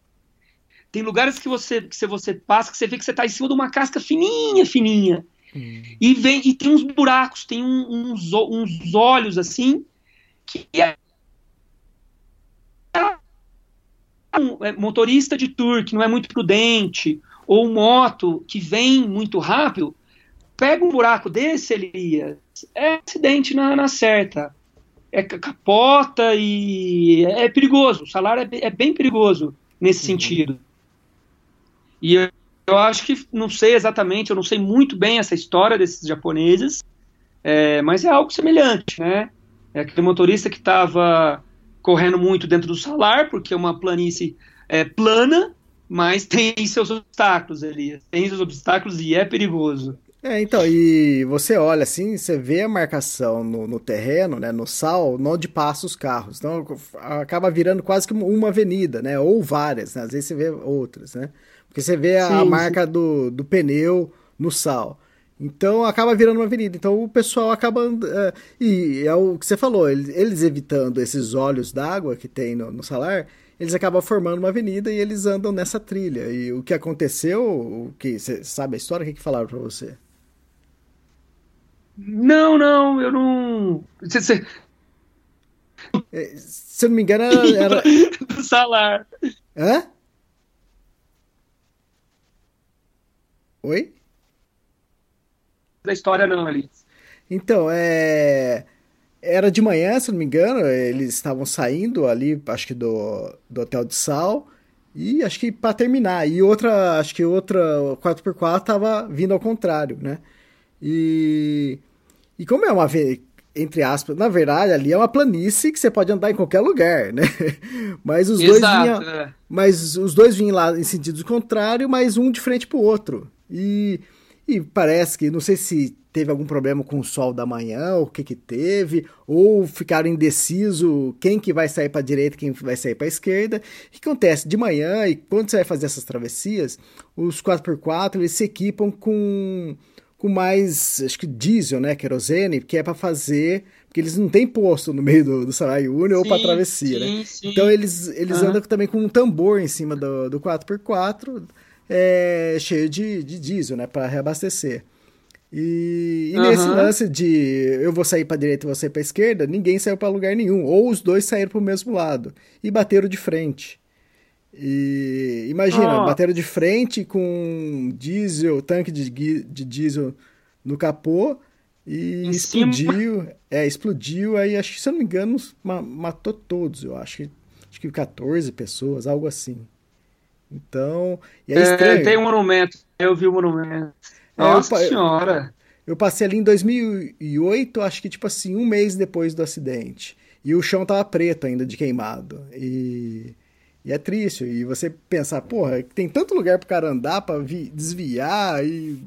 Tem lugares que você, que você passa que você vê que você está em cima de uma casca fininha, fininha. Hum. E, vem, e tem uns buracos, tem um, uns, uns olhos assim, que é um é, motorista de tour que não é muito prudente, ou moto que vem muito rápido, pega um buraco desse, Elias, é acidente na, na certa. É capota e é perigoso. O salário é, é bem perigoso nesse uhum. sentido. E eu, eu, acho que, não sei exatamente, eu não sei muito bem essa história desses japoneses, é, mas é algo semelhante, né? É aquele motorista que estava correndo muito dentro do salar, porque é uma planície é, plana, mas tem seus obstáculos ali. Tem seus obstáculos e é perigoso. É, então, e você olha assim, você vê a marcação no, no terreno, né, no sal, onde passam os carros. Então, acaba virando quase que uma avenida, né, ou várias, né, às vezes você vê outras, né, porque você vê a, sim, marca. Do, do pneu no sal. Então acaba virando uma avenida. Então o pessoal acaba. Uh, e é o que você falou, eles, eles evitando esses olhos d'água que tem no, no, salar, eles acabam formando uma avenida e eles andam nessa trilha. E o que aconteceu, o que você sabe a história, o que, que falaram para você? Não, não, eu não. Você, você... É, se eu não me engano, era. Do salar. Hã? Oi? da história, não, ali. Então, é. Era de manhã, se não me engano, eles estavam saindo ali, acho que do, do Hotel de Sal, e acho que para terminar. E outra, acho que outra 4x4 tava vindo ao contrário, né? E, e como é uma, entre aspas, na verdade, ali é uma planície que você pode andar em qualquer lugar, né? Mas os Exato, dois vinham, é. mas os dois vinham lá em sentido contrário, mas um de frente pro outro. E e parece que, não sei se teve algum problema com o sol da manhã, o que que teve, ou ficaram indeciso quem que vai sair para direita, quem vai sair para esquerda. O que acontece? De manhã, e quando você vai fazer essas travessias, os 4x4 eles se equipam com, com mais, acho que diesel, né, querosene, que é para fazer porque eles não têm posto no meio do, do Sarai Uni ou para travessia, sim, né? Sim. Então eles, eles uhum. andam também com um tambor em cima do, do 4x4 é, cheio de, de diesel, né, para reabastecer. E, e nesse lance de eu vou sair para direita e você para esquerda, ninguém saiu para lugar nenhum, ou os dois saíram para o mesmo lado e bateram de frente. E imagina, oh. bateram de frente com diesel, tanque de, de diesel no capô e em explodiu. Cima. É, explodiu, aí acho que, se eu não me engano, matou todos, eu acho. Acho que 14 pessoas, algo assim. Então. E é, é tem um monumento, eu vi o monumento. É, Nossa eu, senhora! Eu passei ali em 2008, acho que tipo assim, um mês depois do acidente. E o chão tava preto ainda de queimado. E, e é triste. E você pensar, porra, tem tanto lugar pro cara andar pra desviar e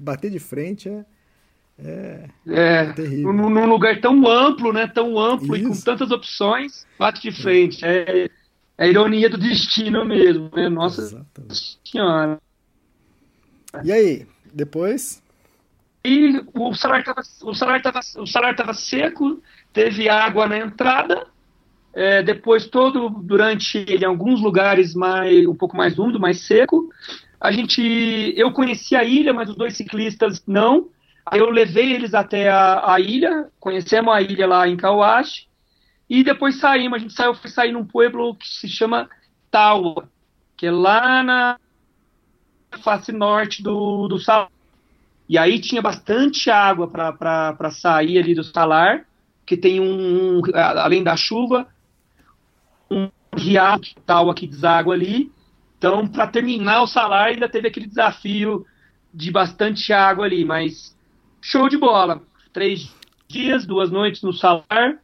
bater de frente. É, é, é, é terrível. Num, num, lugar tão amplo, né? Tão amplo Isso. e com tantas opções, bate de frente. É, é a ironia do destino mesmo, né? Nossa Exatamente. senhora. E aí, depois? E o salário estava o salário tava, o salário tava seco, teve água na entrada. É, depois todo durante em alguns lugares mais um pouco mais úmido, mais seco. A gente eu conheci a ilha, mas os dois ciclistas não. Aí eu levei eles até a, a ilha, conhecemos a ilha lá em Kawashi, e depois saímos. A gente saiu, foi sair num pueblo que se chama Tawa, que é lá na face norte do, do salar. E aí tinha bastante água para sair ali do salar, que tem um, além da chuva, um riacho tal que deságua ali. Então, para terminar o salar, ainda teve aquele desafio de bastante água ali, mas show de bola. Três dias, duas noites no salar.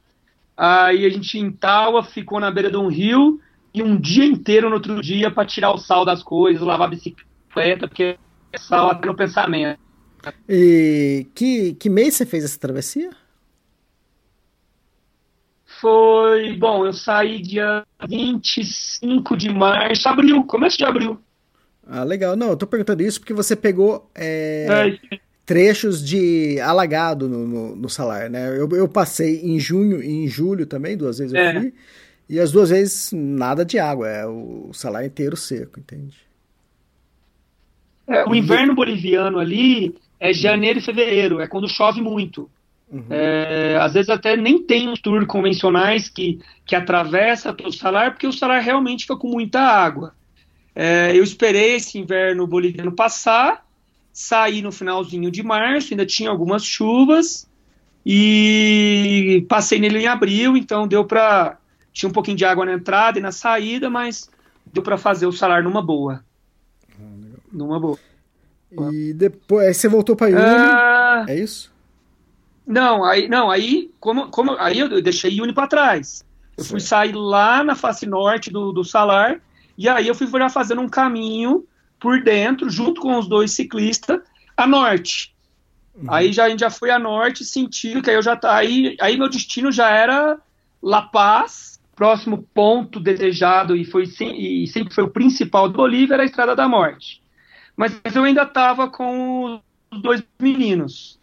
Aí a gente em Taua ficou na beira de um rio e um dia inteiro no outro dia para tirar o sal das coisas, lavar a bicicleta, porque é sal até no pensamento. E que, que mês você fez essa travessia? Foi, bom, eu saí dia 25 de março, abril, começo de abril. Ah, legal. Não, eu tô perguntando isso porque você pegou é, é, trechos de alagado no, no, no salar, né? Eu, eu, passei em junho e em julho também, duas vezes eu é. fui, e as duas vezes nada de água, é o, o salar inteiro seco, entende? É, o inverno boliviano ali é janeiro e fevereiro, é quando chove muito. Uhum. É, às vezes até nem tem os tours convencionais que, que atravessa todo o salar, porque o salar realmente fica com muita água. É, eu esperei esse inverno boliviano passar, saí no finalzinho de março, ainda tinha algumas chuvas, e passei nele em abril, então deu para tinha um pouquinho de água na entrada e na saída, mas deu para fazer o salar numa boa. Ah, numa boa. E depois você voltou para Uni, uh... é isso? Não, aí não, aí como, como aí eu deixei Uni para trás. Eu certo. fui sair lá na face norte do, do salar e aí eu fui já fazendo um caminho por dentro, junto com os dois ciclistas, a norte. Uhum. Aí já, a gente já foi a norte, sentindo que aí eu já tá, aí, aí meu destino já era La Paz, próximo ponto desejado e foi e sempre foi o principal do Bolívia era a Estrada da Morte. Mas eu ainda estava com os dois meninos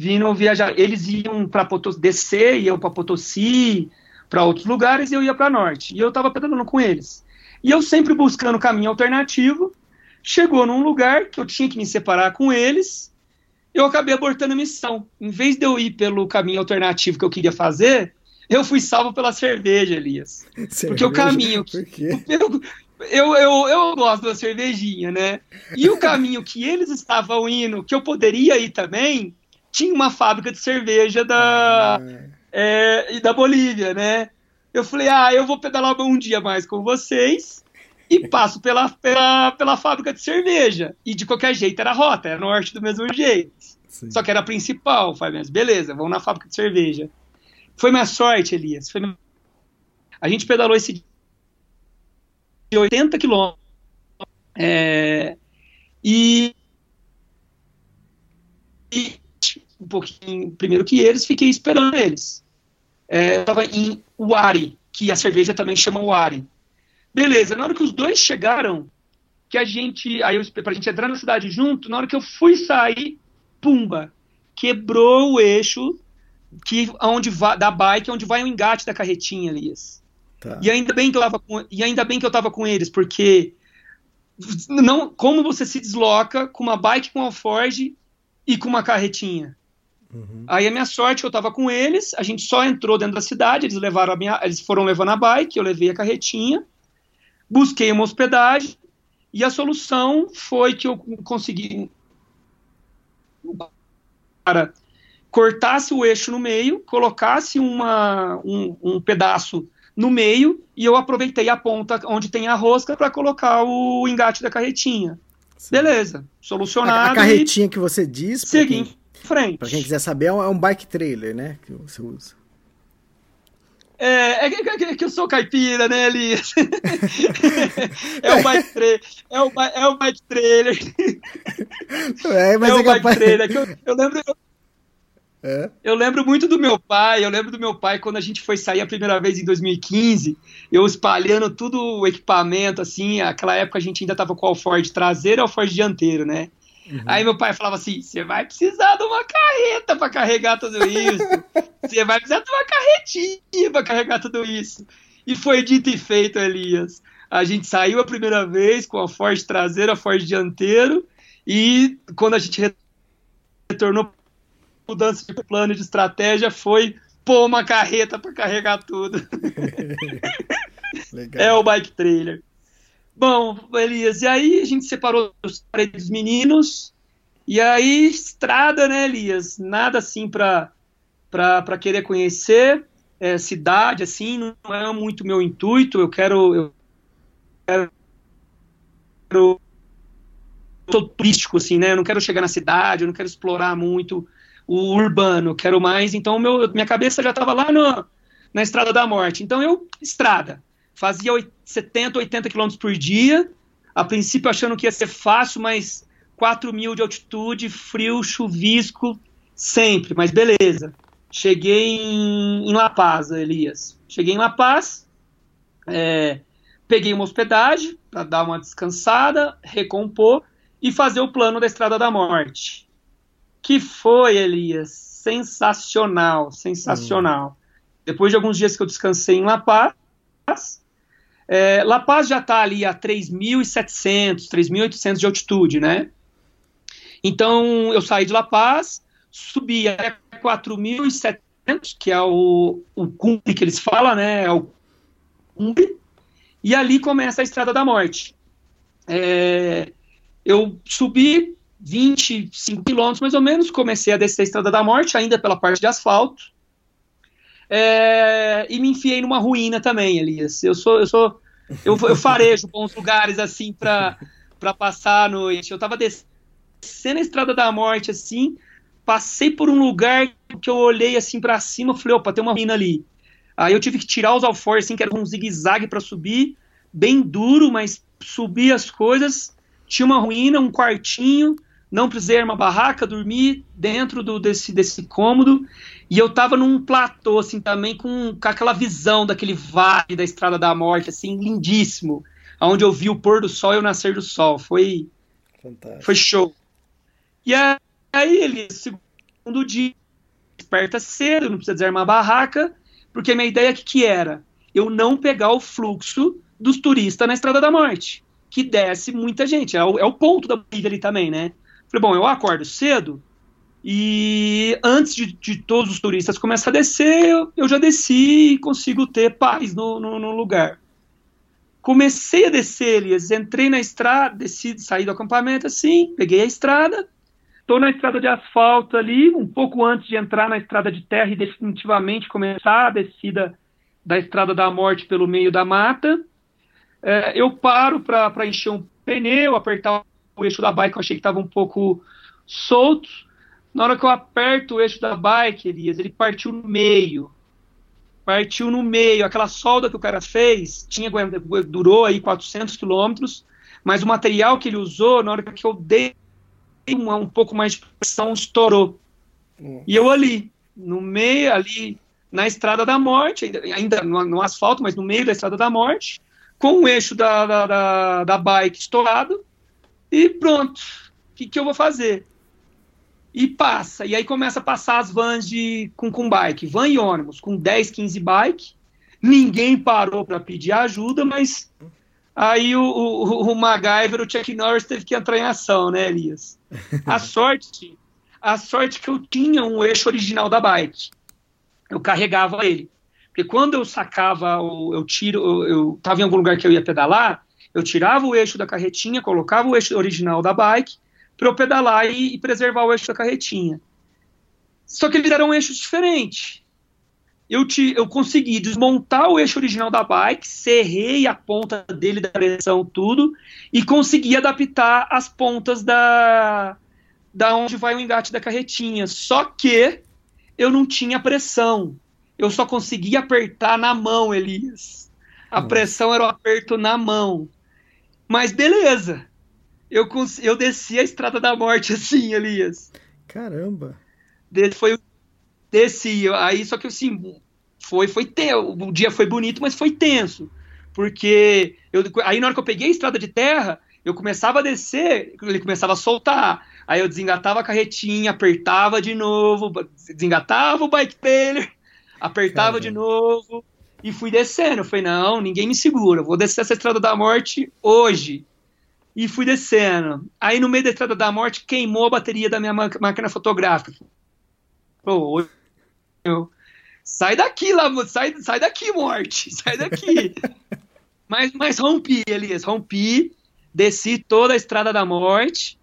vindo viajar. Eles iam para Potosí, descer, iam para Potosí, para outros lugares, e eu ia para norte. E eu estava pedalando com eles. E eu sempre buscando caminho alternativo. Chegou num lugar que eu tinha que me separar com eles. Eu acabei abortando a missão. Em vez de eu ir pelo caminho alternativo que eu queria fazer, eu fui salvo pela cerveja, Elias. Cerveja? Porque o caminho. Por quê? Eu, eu, eu, eu gosto da cervejinha, né? E o caminho que eles estavam indo, que eu poderia ir também, tinha uma fábrica de cerveja da, ah. é, da Bolívia, né? Eu falei, ah, eu vou pedalar um dia mais com vocês e passo pela, pela, pela fábrica de cerveja. E de qualquer jeito era rota, era norte do mesmo jeito. Sim. Só que era a principal. Falei, mas beleza, vamos na fábrica de cerveja. Foi minha sorte, Elias. Foi minha... A gente pedalou esse de 80 quilômetros. É, e, pouquinho primeiro que eles, fiquei esperando eles. É, Estava em Uari, que a cerveja também chama Uari. Beleza, na hora que os dois chegaram, que a gente, aí eu, pra gente entrar na cidade junto, na hora que eu fui sair, pumba, quebrou o eixo que onde vai, da bike, onde vai o engate da carretinha, Elias. Tá. E ainda bem que eu tava com, e ainda bem que eu tava com eles, porque não como você se desloca com uma bike com alforge e com uma carretinha. Uhum. Aí a minha sorte, eu tava com eles, a gente só entrou dentro da cidade, eles levaram a minha, eles foram levando a bike, eu levei a carretinha, busquei uma hospedagem e a solução foi que eu consegui cara cortasse o eixo no meio, colocasse uma, um, um pedaço no meio e eu aproveitei a ponta onde tem a rosca para colocar o engate da carretinha. Sim. Beleza, solucionado. A, a carretinha que você diz. Seguinte frente. Pra quem quiser saber, é um, é um bike trailer, né? Que você usa. É, é, que, é, que eu sou caipira, né, Elias? é o bike trailer. É o, é o bike trailer. É, mas é, o bike trailer. Eu, eu, lembro. É? eu lembro muito do meu pai. Eu lembro do meu pai quando a gente foi sair a primeira vez em 2015. Eu espalhando tudo o equipamento, assim. Aquela época a gente ainda tava com o Ford traseiro e o Ford dianteiro, né? Uhum. Aí meu pai falava assim: você vai precisar de uma carreta para carregar tudo isso. Você vai precisar de uma carretinha para carregar tudo isso. E foi dito e feito, Elias. A gente saiu a primeira vez com a Ford traseira, a Ford dianteiro, e quando a gente retornou mudança de plano de estratégia foi pôr uma carreta para carregar tudo. é o bike trailer. Bom, Elias, e aí a gente separou os dos meninos, e aí estrada, né, Elias? Nada assim para para querer conhecer é, cidade, assim, não é muito meu intuito. Eu quero, eu quero, eu tô turístico, assim, né? Eu não quero chegar na cidade, eu não quero explorar muito o urbano, quero mais. Então, meu, minha cabeça já estava lá no, na Estrada da Morte. Então, eu, estrada fazia 70, 80 km por dia, a princípio achando que ia ser fácil, mas 4 mil de altitude, frio, chuvisco, sempre, mas beleza. Cheguei em, em La Paz, Elias. Cheguei em La Paz, é, peguei uma hospedagem para dar uma descansada, recompor e fazer o plano da Estrada da Morte. Que foi, Elias, sensacional, sensacional. Hum. Depois de alguns dias que eu descansei em La Paz, é, La Paz já está ali a 3.700, 3.800 de altitude, né? Então eu saí de La Paz, subi até 4.700, que é o, o cumbre que eles falam, né? É o cumbre, e ali começa a Estrada da Morte. É, eu subi 25 quilômetros mais ou menos, comecei a descer a Estrada da Morte, ainda pela parte de asfalto, é, e me enfiei numa ruína também, Elias. Eu sou, eu sou, eu, eu farejo bons lugares assim para para passar a noite. Eu tava descendo a estrada da morte assim, passei por um lugar que eu olhei assim para cima, falei, opa, tem uma ruína ali. Aí eu tive que tirar os alforjes assim, que era um zigue-zague para subir, bem duro, mas subi as coisas. Tinha uma ruína, um quartinho, não precisei uma barraca, dormi dentro do, desse, desse cômodo e eu tava num platô, assim, também com, com aquela visão daquele vale da Estrada da Morte, assim, lindíssimo. Onde eu vi o pôr do sol e o nascer do sol. Foi. Fantástico. Foi show. E aí, ele, segundo dia, desperta cedo, não precisa desarmar a barraca, porque a minha ideia que, que era? Eu não pegar o fluxo dos turistas na Estrada da Morte, que desce muita gente. É o, é o ponto da vida ali também, né? Falei, bom, eu acordo cedo, e antes de, de, todos os turistas começarem a descer, eu, eu já desci e consigo ter paz no, no, no, lugar. Comecei a descer, Elias, entrei na estrada, desci, saí do acampamento assim, peguei a estrada, estou na estrada de asfalto ali, um pouco antes de entrar na estrada de terra e definitivamente começar a descida da estrada da morte pelo meio da mata. É, eu paro para encher um pneu, apertar o eixo da bike, eu achei que estava um pouco solto na hora que eu aperto o eixo da bike, Elias, ele partiu no meio. Partiu no meio. Aquela solda que o cara fez tinha durou aí 400 quilômetros, mas o material que ele usou, na hora que eu dei um, um pouco mais de pressão, estourou. Hum. E eu ali, no meio, ali na Estrada da Morte, ainda, ainda no, no, asfalto, mas no meio da Estrada da Morte, com o eixo da, da, da, da bike estourado, e pronto. O que, que eu vou fazer? e passa. E aí começa a passar as vans de, com, com bike, van e ônibus, com 10, 15 bike. Ninguém parou para pedir ajuda, mas aí o, o, o MacGyver, o Chuck Norris, teve que entrar em ação, né, Elias? A sorte, A sorte que eu tinha um eixo original da bike. Eu carregava ele. Porque quando eu sacava, eu tiro, eu estava em algum lugar que eu ia pedalar, eu tirava o eixo da carretinha, colocava o eixo original da bike para eu pedalar e, e, preservar o eixo da carretinha. Só que eles eram eixos diferentes. Eu, te, eu consegui desmontar o eixo original da bike, serrei a ponta dele da pressão, tudo, e consegui adaptar as pontas da, da onde vai o engate da carretinha. Só que eu não tinha pressão. Eu só conseguia apertar na mão, Elias. A pressão era o aperto na mão. Mas beleza. Eu, eu desci a estrada da morte assim, Elias. Caramba. Desse foi desci, aí só que assim, foi foi tenso, o dia foi bonito, mas foi tenso. Porque eu, aí na hora que eu peguei a estrada de terra, eu começava a descer, ele começava a soltar. Aí eu desengatava a carretinha, apertava de novo, desengatava o bike trailer, apertava Caramba. de novo, e fui descendo. Eu falei, não, ninguém me segura, vou descer essa estrada da morte hoje. E fui descendo. Aí no meio da estrada da morte queimou a bateria da minha máquina fotográfica. Pô, eu, sai daqui lá, sai, sai daqui, morte, sai daqui. mas, mas rompi, Elias, rompi, desci toda a estrada da morte.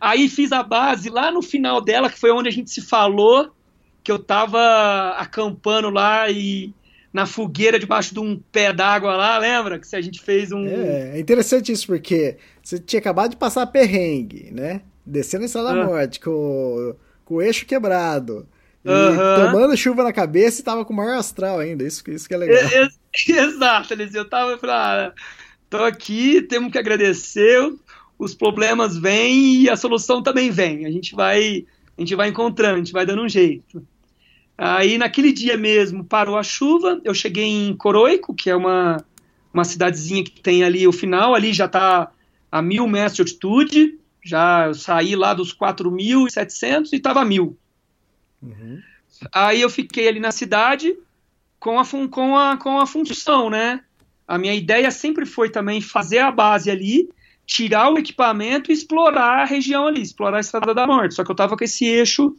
Aí fiz a base lá no final dela, que foi onde a gente se falou, que eu tava acampando lá e na fogueira debaixo de um pé d'água lá, lembra? Que a gente fez um. É, é interessante isso, porque você tinha acabado de passar perrengue, né? Descendo a Estrada ah. Morte com, com o eixo quebrado. tomando chuva na cabeça e tava com o maior astral ainda. Isso, isso que é legal. Exato, Eliseu. Eu tava falando, ah, tô aqui, temos que agradecer. Os problemas vêm e a solução também vem. A gente vai, a gente vai encontrando, a gente vai dando um jeito. Aí naquele dia mesmo parou a chuva, eu cheguei em Coroico, que é uma, uma cidadezinha que tem ali o final, ali já está a mil metros de altitude, já eu saí lá dos 4.700 e estava a mil. Uhum. Aí eu fiquei ali na cidade com a, com, a, com a função, né? A minha ideia sempre foi também fazer a base ali, tirar o equipamento e explorar a região ali, explorar a Estrada da Morte. Só que eu estava com esse eixo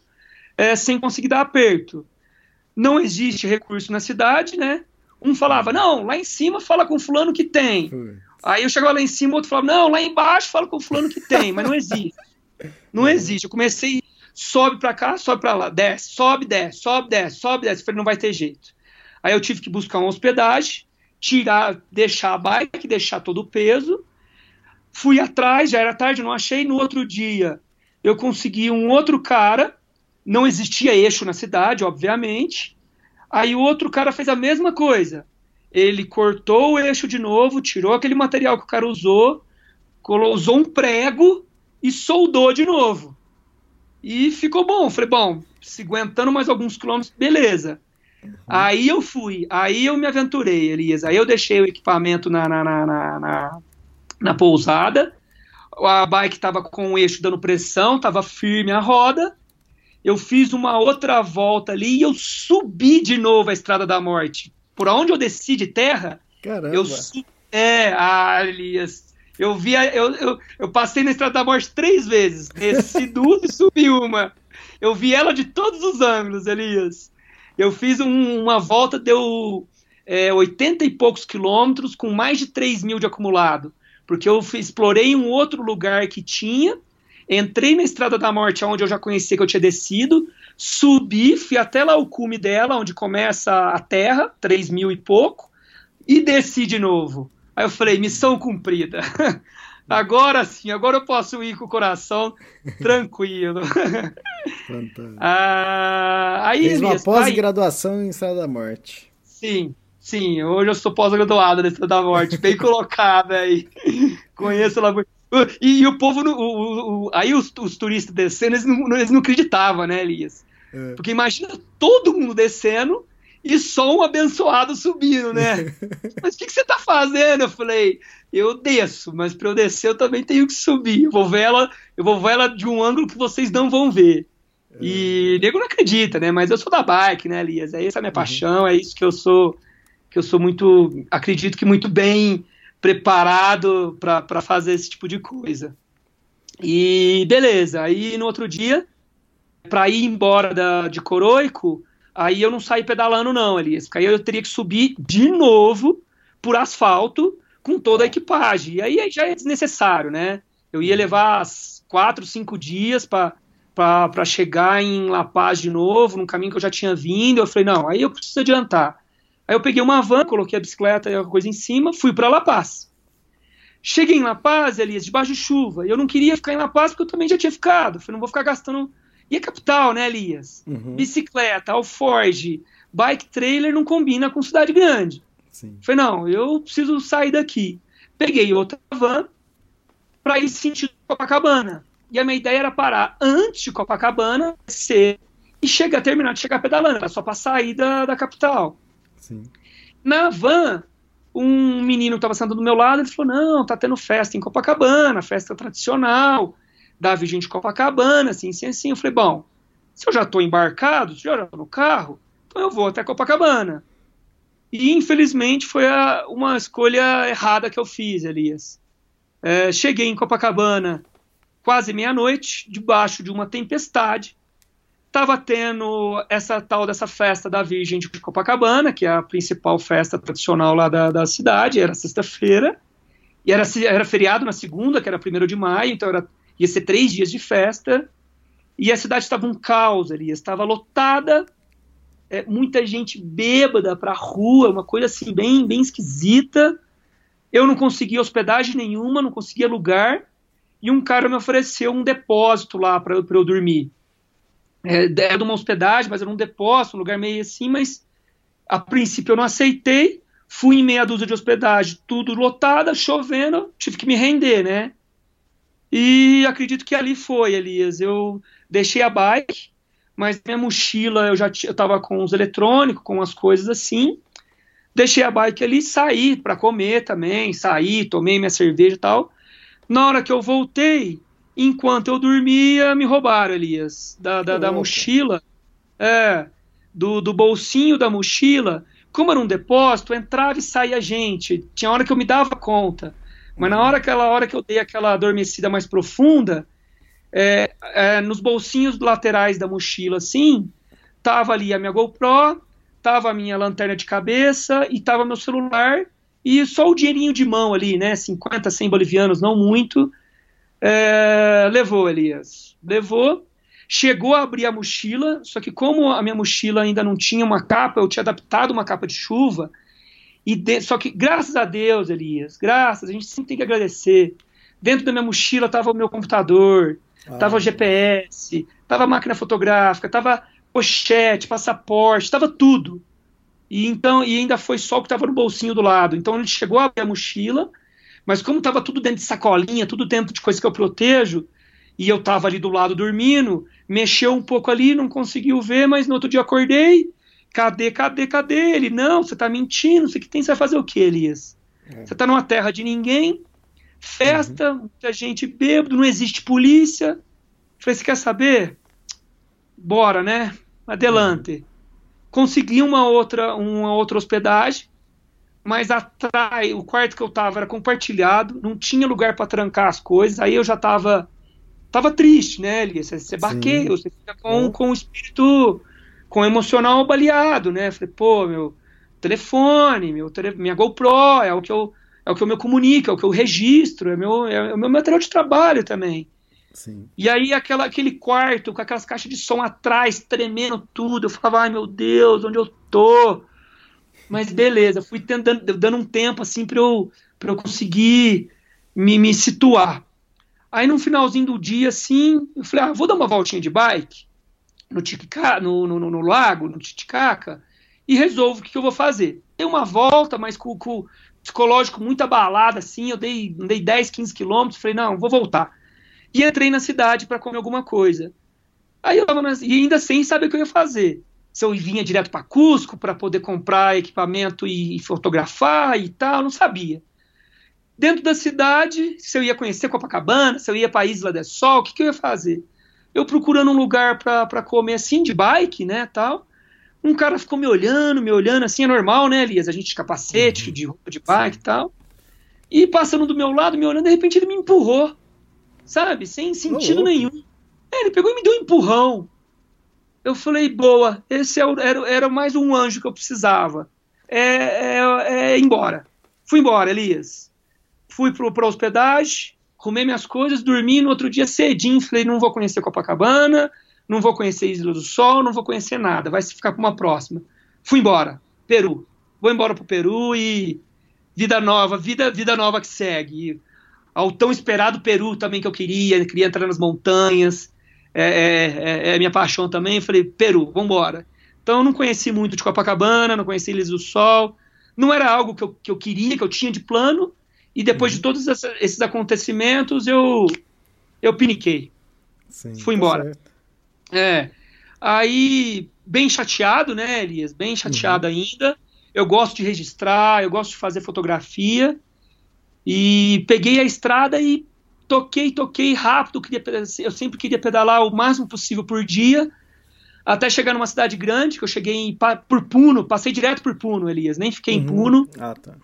é, sem conseguir dar aperto não existe recurso na cidade, né? Um falava, não, lá em cima fala com fulano que tem. Aí eu chegava lá em cima, outro falava, não, lá embaixo fala com fulano que tem, mas não existe. Não existe. Eu comecei, sobe para cá, sobe para lá, desce, sobe, desce, sobe, desce, sobe, desce. falei, não vai ter jeito. Aí eu tive que buscar uma hospedagem, tirar, deixar a bike, deixar todo o peso. Fui atrás, já era tarde, não achei. No outro dia, eu consegui um outro cara não existia eixo na cidade, obviamente. Aí o outro cara fez a mesma coisa. Ele cortou o eixo de novo, tirou aquele material que o cara usou, usou um prego e soldou de novo. E ficou bom. Falei, bom, se aguentando mais alguns quilômetros, beleza. Uhum. Aí eu fui, aí eu me aventurei, Elias. Aí eu deixei o equipamento na, na, na, na, na pousada. A bike estava com o eixo dando pressão, estava firme a roda eu fiz uma outra volta ali e eu subi de novo a Estrada da Morte. Por onde eu desci de terra, Caramba. eu subi. É, Alias. Eu vi, eu, eu, eu passei na Estrada da Morte três vezes. Desci duas e subi uma. Eu vi ela de todos os ângulos, Elias. Eu fiz um, uma volta, deu é, 80 e poucos quilômetros, com mais de 3 mil de acumulado. Porque eu explorei um outro lugar que tinha, Entrei na Estrada da Morte, onde eu já conhecia que eu tinha descido, subi, fui até lá o cume dela, onde começa a terra, 3 mil e pouco, e desci de novo. Aí eu falei, missão cumprida. agora sim, agora eu posso ir com o coração tranquilo. ah, aí, Fez uma pós-graduação em Estrada da Morte. Sim, sim. Hoje eu sou pós-graduado na Estrada da Morte, bem colocado aí. Conheço lá e, e o povo, o, o, o, aí os, os, turistas descendo, eles não, eles não acreditavam, né, Elias? É. Porque imagina todo mundo descendo e só um abençoado subindo, né? mas o que, que, você tá fazendo? Eu falei, eu desço, mas para eu descer eu também tenho que subir. Eu vou ver ela, eu vou ver ela de um ângulo que vocês não vão ver. É. E nego não acredita, né? Mas eu sou da bike, né, Elias? É essa a minha uhum. paixão, é isso que eu sou, que eu sou muito, acredito que muito bem preparado para fazer esse tipo de coisa. E beleza, aí no outro dia para ir embora da, de Coroico, aí eu não saí pedalando não, Elias. Aí eu teria que subir de novo por asfalto com toda a equipagem. E aí já é desnecessário, né? Eu ia levar quatro, cinco dias para chegar em La Paz de novo, num caminho que eu já tinha vindo. Eu falei, não, aí eu preciso adiantar. Aí eu peguei uma van, coloquei a bicicleta e a coisa em cima, fui para La Paz. Cheguei em La Paz, Elias, debaixo de chuva. E eu não queria ficar em La Paz porque eu também já tinha ficado. Falei, não vou ficar gastando. E a capital, né, Elias? Uhum. Bicicleta, alforge, bike trailer não combina com cidade grande. Sim. Falei, não, eu preciso sair daqui. Peguei outra van para ir sentido Copacabana. E a minha ideia era parar antes de Copacabana, descer e chegar, terminar de chegar pedalando, era só para sair da, da capital. Sim. Na van, um menino estava sentado do meu lado, ele falou: Não, tá tendo festa em Copacabana, festa tradicional da Virgem de Copacabana, assim, assim, assim. Eu falei: Bom, se eu já estou embarcado, se eu já estou no carro, então eu vou até Copacabana. E infelizmente foi a, uma escolha errada que eu fiz, Elias. É, cheguei em Copacabana quase meia-noite, debaixo de uma tempestade. Estava tendo essa tal dessa festa da Virgem de Copacabana, que é a principal festa tradicional lá da, da cidade, era sexta-feira, e era, era feriado na segunda, que era primeiro de maio, então era, ia ser três dias de festa, e a cidade estava um caos ali, estava lotada, é, muita gente bêbada para a rua, uma coisa assim bem, bem esquisita. Eu não conseguia hospedagem nenhuma, não conseguia lugar, e um cara me ofereceu um depósito lá para eu, dormir. É, é de uma hospedagem, mas era um depósito, um lugar meio assim, mas a princípio eu não aceitei, fui em meia dúzia de hospedagem, tudo lotada, chovendo, tive que me render, né? E acredito que ali foi, Elias. Eu deixei a bike, mas minha mochila eu já eu tava com os eletrônicos, com as coisas assim. Deixei a bike ali, saí para comer também, saí, tomei minha cerveja e tal. Na hora que eu voltei, enquanto eu dormia, me roubaram, Elias, da, da, da mochila, é, do, do bolsinho da mochila. Como era um depósito, entrava e saía gente. Tinha hora que eu me dava conta. Mas na hora, aquela hora que eu dei aquela adormecida mais profunda, é, é, nos bolsinhos laterais da mochila, assim, tava ali a minha GoPro, tava a minha lanterna de cabeça e tava meu celular e só o dinheirinho de mão ali, né? 50, 100 bolivianos, não muito. É, levou, Elias. Levou. Chegou a abrir a mochila, só que como a minha mochila ainda não tinha uma capa, eu tinha adaptado uma capa de chuva. E de, só que graças a Deus, Elias, graças, a gente sempre tem que agradecer. Dentro da minha mochila estava o meu computador, estava ah. o GPS, estava a máquina fotográfica, estava pochete, passaporte, estava tudo. E então e ainda foi só o que estava no bolsinho do lado. Então ele chegou a abrir a mochila, mas como estava tudo dentro de sacolinha, tudo dentro de coisa que eu protejo, e eu estava ali do lado dormindo, mexeu um pouco ali, não conseguiu ver, mas no outro dia acordei, cadê, cadê, cadê? Ele, não, você está mentindo, você que tem, você vai fazer o que, Elias? É. Você está numa terra de ninguém, festa, uhum. muita gente bêbado, não existe polícia. falei, você quer saber? Bora, né? Adelante. Uhum consegui uma outra, uma outra hospedagem, mas atrás, o quarto que eu tava era compartilhado, não tinha lugar para trancar as coisas, aí eu já tava tava triste, né, Elias? Você, você baqueia, você fica com, com o espírito, com o emocional baleado, né? Falei, pô, meu telefone, meu tele, minha GoPro, é o que eu é o que eu me comunico, é o que eu registro, é, meu, é o meu material de trabalho também. Sim. E aí aquela, aquele quarto com aquelas caixas de som atrás, tremendo tudo. Eu falava, ai meu Deus, onde eu tô? Mas beleza, fui tentando, dando um tempo assim para eu, eu conseguir me, me situar. Aí no finalzinho do dia, assim, eu falei, ah, vou dar uma voltinha de bike no, Titicaca, no, no, no, lago, no Titicaca, e resolvo o que, que, eu vou fazer. Dei uma volta, mas com, o psicológico muito abalado, assim, eu dei, dei 10, 15 quilômetros, falei, não, vou voltar e entrei na cidade para comer alguma coisa. Aí eu tava na, e ainda sem saber o que eu ia fazer. Se eu vinha direto para Cusco para poder comprar equipamento e, e, fotografar e tal, não sabia. Dentro da cidade, se eu ia conhecer Copacabana, se eu ia para Isla del Sol, o que, que eu ia fazer? Eu procurando um lugar para comer assim, de bike, né, tal. Um cara ficou me olhando, me olhando, assim, é normal, né, Elias? A gente de capacete, uhum. de roupa de bike e tal. E passando do meu lado, me olhando, de repente ele me empurrou sabe? Sem sentido oh, nenhum. É, ele pegou e me deu um empurrão. Eu falei, boa, esse é era, era mais um anjo que eu precisava. É, é, é embora. Fui embora, Elias. Fui para hospedagem, arrumei minhas coisas, dormi no outro dia cedinho, falei, não vou conhecer Copacabana, não vou conhecer Isla do Sol, não vou conhecer nada, vai se ficar para uma próxima. Fui embora, Peru. Vou embora pro Peru e vida nova, vida, vida nova que segue. Ao tão esperado Peru também que eu queria, queria entrar nas montanhas, é, é, é, é minha paixão também. Falei, Peru, vamos embora. Então eu não conheci muito de Copacabana, não conheci Ilhas do Sol, não era algo que eu, que eu queria, que eu tinha de plano, e depois uhum. de todos esses acontecimentos eu, eu piniquei. Sim, Fui embora. Tá é. Aí, bem chateado, né, Elias? Bem chateado uhum. ainda. Eu gosto de registrar, eu gosto de fazer fotografia. E peguei a estrada e toquei, toquei rápido. Queria, eu sempre queria pedalar o máximo possível por dia, até chegar numa cidade grande, que eu cheguei em, por Puno, passei direto por Puno, Elias, nem fiquei uhum. em Puno. Ah, tá.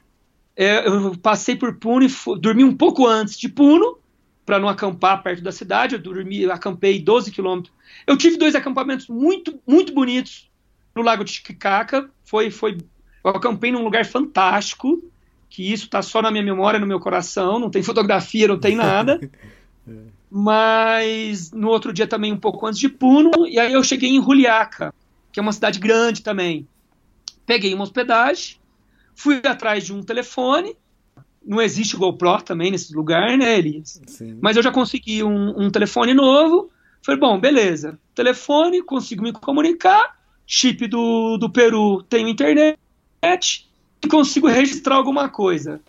É, eu passei por Puno e dormi um pouco antes de Puno, para não acampar perto da cidade. Eu dormi, acampei 12 quilômetros. Eu tive dois acampamentos muito, muito bonitos no Lago de Titicaca. Foi, foi, eu acampei num lugar fantástico que isso está só na minha memória, no meu coração, não tem fotografia, não tem nada. Mas no outro dia também, um pouco antes de Puno, e aí eu cheguei em Juliaca, que é uma cidade grande também. Peguei uma hospedagem, fui atrás de um telefone, não existe GoPro também nesse lugar, né, Elias? Sim. Mas eu já consegui um, um telefone novo, falei, bom, beleza, telefone, consigo me comunicar, chip do, do Peru, tenho internet, consigo registrar alguma coisa.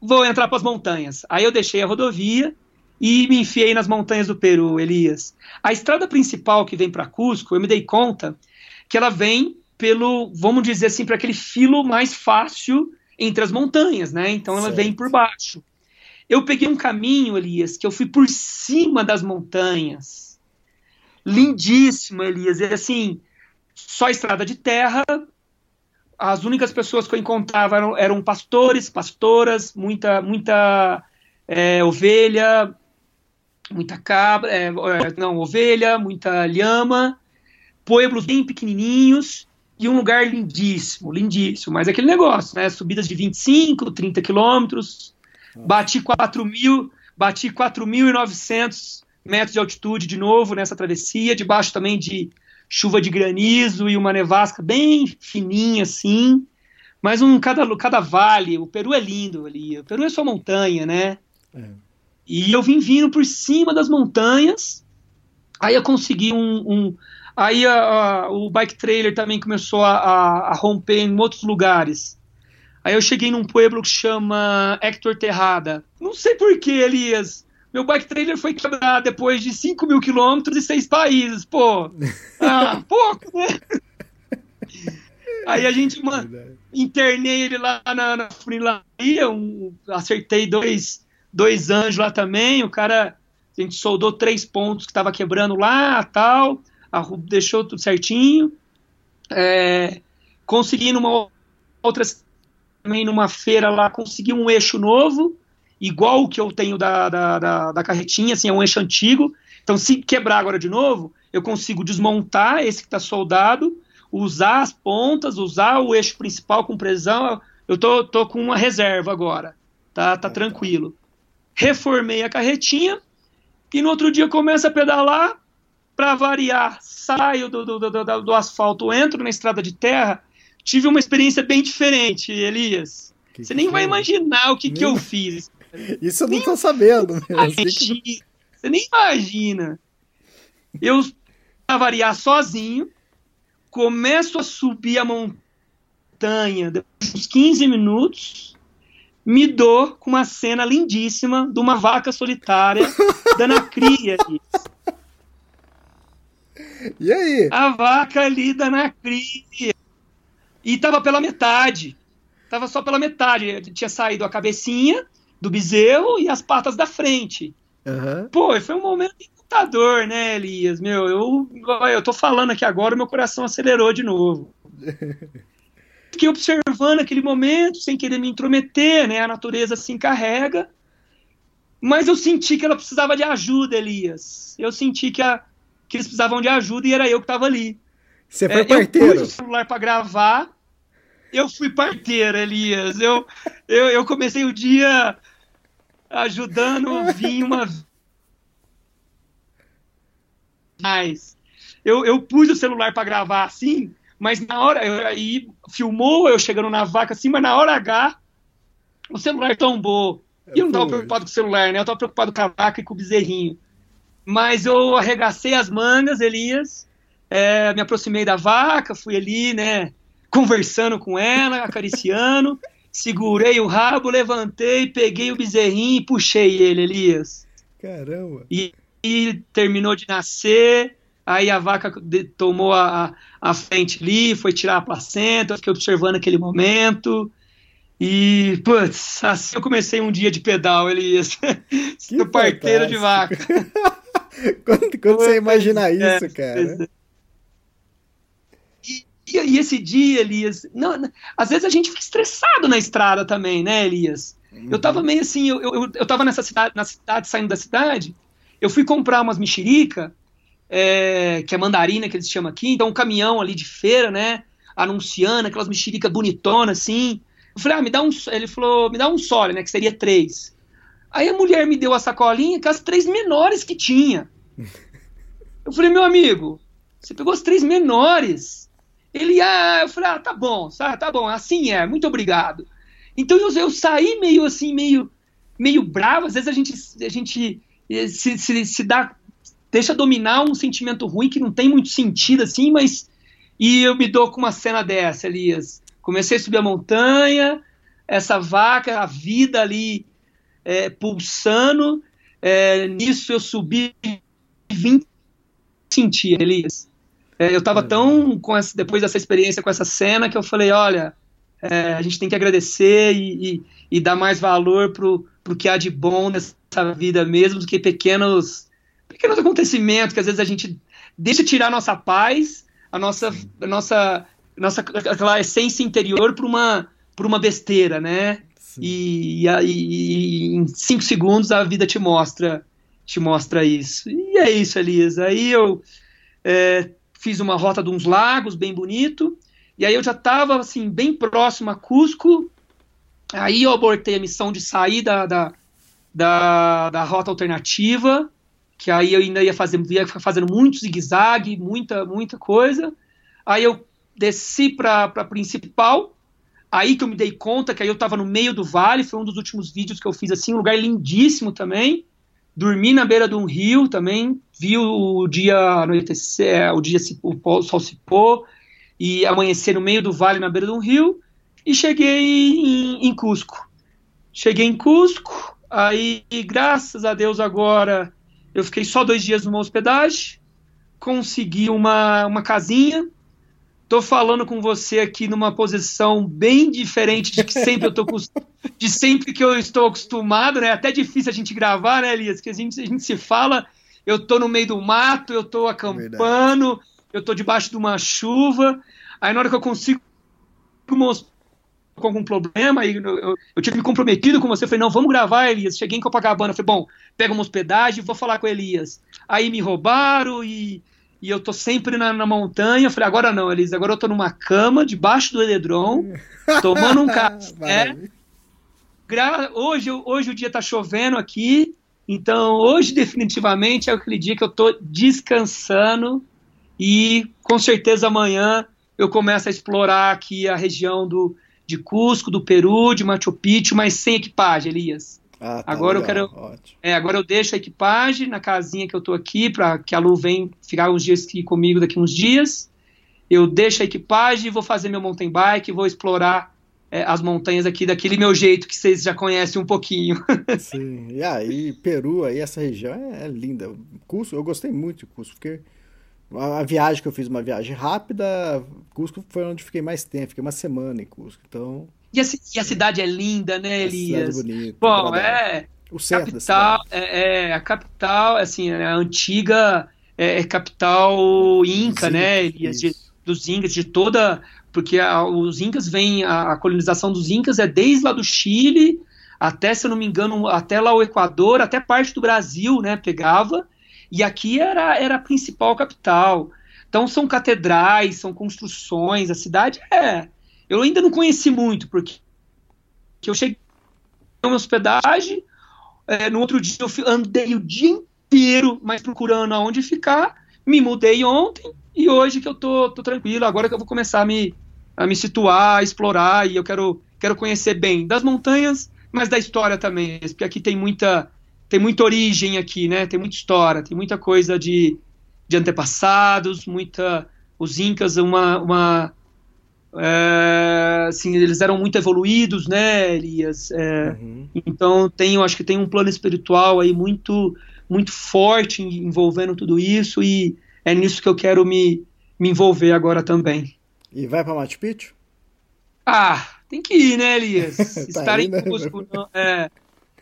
Vou entrar para as montanhas. Aí eu deixei a rodovia e me enfiei nas montanhas do Peru, Elias. A estrada principal que vem para Cusco, eu me dei conta que ela vem pelo, vamos dizer assim, para aquele filo mais fácil entre as montanhas, né? Então ela certo. vem por baixo. Eu peguei um caminho, Elias, que eu fui por cima das montanhas. Lindíssimo, Elias. É assim, só estrada de terra, as únicas pessoas que eu encontrava eram, eram pastores, pastoras, muita, muita é, ovelha, muita cabra, é, é, não, ovelha, muita lhama, pueblos bem pequenininhos e um lugar lindíssimo, lindíssimo. Mas aquele negócio, né? Subidas de 25, 30 quilômetros, bati 4 mil, bati 4.900 metros de altitude de novo nessa travessia, debaixo também de chuva de granizo e uma nevasca bem fininha assim. Mas um cada, cada vale, o Peru é lindo ali. O Peru é só montanha, né? É. E eu vim vindo por cima das montanhas. Aí eu consegui um. um aí a, a, o bike trailer também começou a, a, romper em outros lugares. Aí eu cheguei num pueblo que chama Hector Terrada. Não sei porquê, Elias. Meu bike trailer foi quebrado depois de 5 mil quilômetros e seis países. Pô, ah, pouco, né? Aí a gente mano, internei ele lá na, na Funilaria, um, acertei dois, dois anjos lá também. O cara, a gente soldou três pontos que estava quebrando lá, tal, deixou tudo certinho. É, consegui numa outra também numa feira lá, consegui um eixo novo igual o que eu tenho da, da, da, da carretinha, assim, é um eixo antigo. Então, se quebrar agora de novo, eu consigo desmontar esse que está soldado, usar as pontas, usar o eixo principal com presão. Eu tô, tô com uma reserva agora, tá, tá tranquilo. Reformei a carretinha e no outro dia começo a pedalar. Para variar, saio do, do, do, do, asfalto, entro na estrada de terra. Tive uma experiência bem diferente, Elias. Que Você que nem foi? vai imaginar o que, que eu fiz. Isso eu não tô sabendo. Você nem imagina. Eu, pra variar sozinho, começo a subir a montanha depois de 15 minutos, me dou com uma cena lindíssima de uma vaca solitária dando a cria. E aí? A vaca ali dando a cria. E tava pela metade. Tava só pela metade. Tinha saído a cabecinha do bezerro e as patas da frente. Uhum. Pô, foi um momento encantador, né, Elias? Meu, eu, eu tô falando aqui agora, meu coração acelerou de novo. Fiquei observando aquele momento, sem querer me intrometer, né? A natureza se encarrega. Mas eu senti que ela precisava de ajuda, Elias. Eu senti que, a, que eles precisavam de ajuda e era eu que estava ali. Você foi é, parteiro? Eu pus o celular para gravar, eu fui parteiro, Elias. Eu, eu, eu comecei o dia ajudando, vim uma mais. Eu, eu pus o celular para gravar assim, mas na hora, aí filmou eu chegando na vaca assim, mas na hora H, o celular tombou. E eu não estava preocupado com o celular, né? Eu estava preocupado com a vaca e com o bezerrinho. Mas eu arregacei as mangas, Elias, é, me aproximei da vaca, fui ali, né, conversando com ela, acariciando, segurei o rabo, levantei, peguei o bezerrinho e puxei ele, Elias. Caramba! E, e terminou de nascer, Aí a vaca tomou a, a frente ali, foi tirar a placenta, eu fiquei observando aquele momento. E, putz, assim eu comecei um dia de pedal, Elias. Do parteiro de vaca. quando, quando você imagina é, isso, cara? E, e, esse dia, Elias, não, às vezes a gente fica estressado na estrada também, né, Elias? Uhum. Eu tava meio assim, eu, eu, eu tava nessa cidade, na cidade, saindo da cidade, eu fui comprar umas mexerica é, que é mandarina, que eles chamam aqui, então um caminhão ali de feira, né, anunciando aquelas mexericas bonitonas, assim. Eu falei, ah, me dá um, ele falou, me dá um só, né, que seria três. Aí a mulher me deu a sacolinha com as três menores que tinha. Eu falei, meu amigo, você pegou as três menores. Ele, ah, eu falei, ah, tá bom, tá bom, assim é, muito obrigado. Então eu, eu saí meio assim, meio, meio bravo, às vezes a gente, a gente eh, se, se, se dá deixa dominar um sentimento ruim que não tem muito sentido assim, mas. E eu me dou com uma cena dessa, Elias. Comecei a subir a montanha, essa vaca, a vida ali é, pulsando. É, nisso eu subi 20 sentia, Elias. É, eu estava tão com essa, depois dessa experiência com essa cena que eu falei, olha, é, a gente tem que agradecer e, e, e, dar mais valor pro, pro que há de bom nessa vida mesmo do que pequenos pequenos acontecimentos que às vezes a gente deixa tirar a nossa paz, a nossa, a nossa, nossa aquela essência interior por uma, por uma besteira, né? E, e, em cinco segundos a vida te mostra te mostra isso. E é isso, Elisa. Aí eu é, fiz uma rota de uns lagos bem bonito, e aí eu já estava assim, bem próximo a Cusco. Aí eu abortei a missão de sair da, da, da, da rota alternativa que aí eu ainda ia fazer, ia fazendo muito zigue-zague, muita, muita coisa. Aí eu desci para a principal, aí que eu me dei conta que aí eu estava no meio do vale, foi um dos últimos vídeos que eu fiz assim, um lugar lindíssimo também. Dormi na beira de um rio também, vi o dia anoitecer, é, o dia o sol se pôr e amanhecer no meio do vale na beira de um rio e cheguei em, em Cusco. Cheguei em Cusco, aí graças a Deus agora eu fiquei só dois dias numa hospedagem, consegui uma, uma casinha. Tô falando com você aqui numa posição bem diferente de que sempre eu tô de sempre que eu estou acostumado, né? Até difícil a gente gravar, né, Elias? Que a gente, a gente se fala, eu tô no meio do mato, eu tô acampando, Verdade. eu tô debaixo de uma chuva. Aí na hora que eu consigo com algum problema, e eu, eu, eu, tinha me comprometido com você, falei, não, vamos gravar, Elias. Cheguei em Copacabana, falei, bom, pega uma hospedagem, vou falar com Elias. Aí me roubaram e, e eu tô sempre na, na montanha. Falei, agora não, Elias, agora eu tô numa cama, debaixo do edredom, tomando um café. Hoje, hoje o dia tá chovendo aqui, então hoje definitivamente é aquele dia que eu tô descansando e com certeza amanhã eu começo a explorar aqui a região do, de Cusco, do Peru, de Machu Picchu, mas sem equipagem, Elias. Ah, tá agora legal, eu quero. É, agora eu deixo a equipagem na casinha que eu tô aqui, para que a Lu venha ficar uns dias aqui comigo daqui uns dias. Eu deixo a equipagem, vou fazer meu mountain bike, vou explorar é, as montanhas aqui daquele meu jeito que vocês já conhecem um pouquinho. Sim, e aí, Peru, aí essa região é, é linda. Cusco, eu gostei muito de Cusco, porque a viagem que eu fiz, uma viagem rápida, Cusco foi onde fiquei mais tempo, fiquei uma semana em Cusco, então... E a, e a cidade é linda, né, Elias? A bonita, Bom, é... O centro capital, é, é, a capital, assim, é a antiga é, capital inca, né, Elias? De, dos incas, de toda... Porque a, os incas vêm, a, a colonização dos incas é desde lá do Chile até, se eu não me engano, até lá o Equador, até parte do Brasil, né, pegava E aqui era, era a principal capital. Então são catedrais, são construções, a cidade é. Eu ainda não conheci muito, porque eu cheguei uma hospedagem, é, no outro dia eu andei o dia inteiro, mas procurando aonde ficar, me mudei ontem e hoje que eu tô, tô tranquilo, agora que eu vou começar a me, a me situar, a explorar e eu quero, quero conhecer bem das montanhas, mas da história também, porque aqui tem muita tem muita origem aqui, né? Tem muita história, tem muita coisa de de antepassados, muita os incas uma, uma é, assim eles eram muito evoluídos, né, Elias? É, uhum. Então tem, eu acho que tem um plano espiritual aí muito muito forte envolvendo tudo isso e é nisso que eu quero me, me envolver agora também. E vai para Machu Picchu? Ah, tem que ir, né, Elias? tá Estar aí, em né? Cusco, não, é.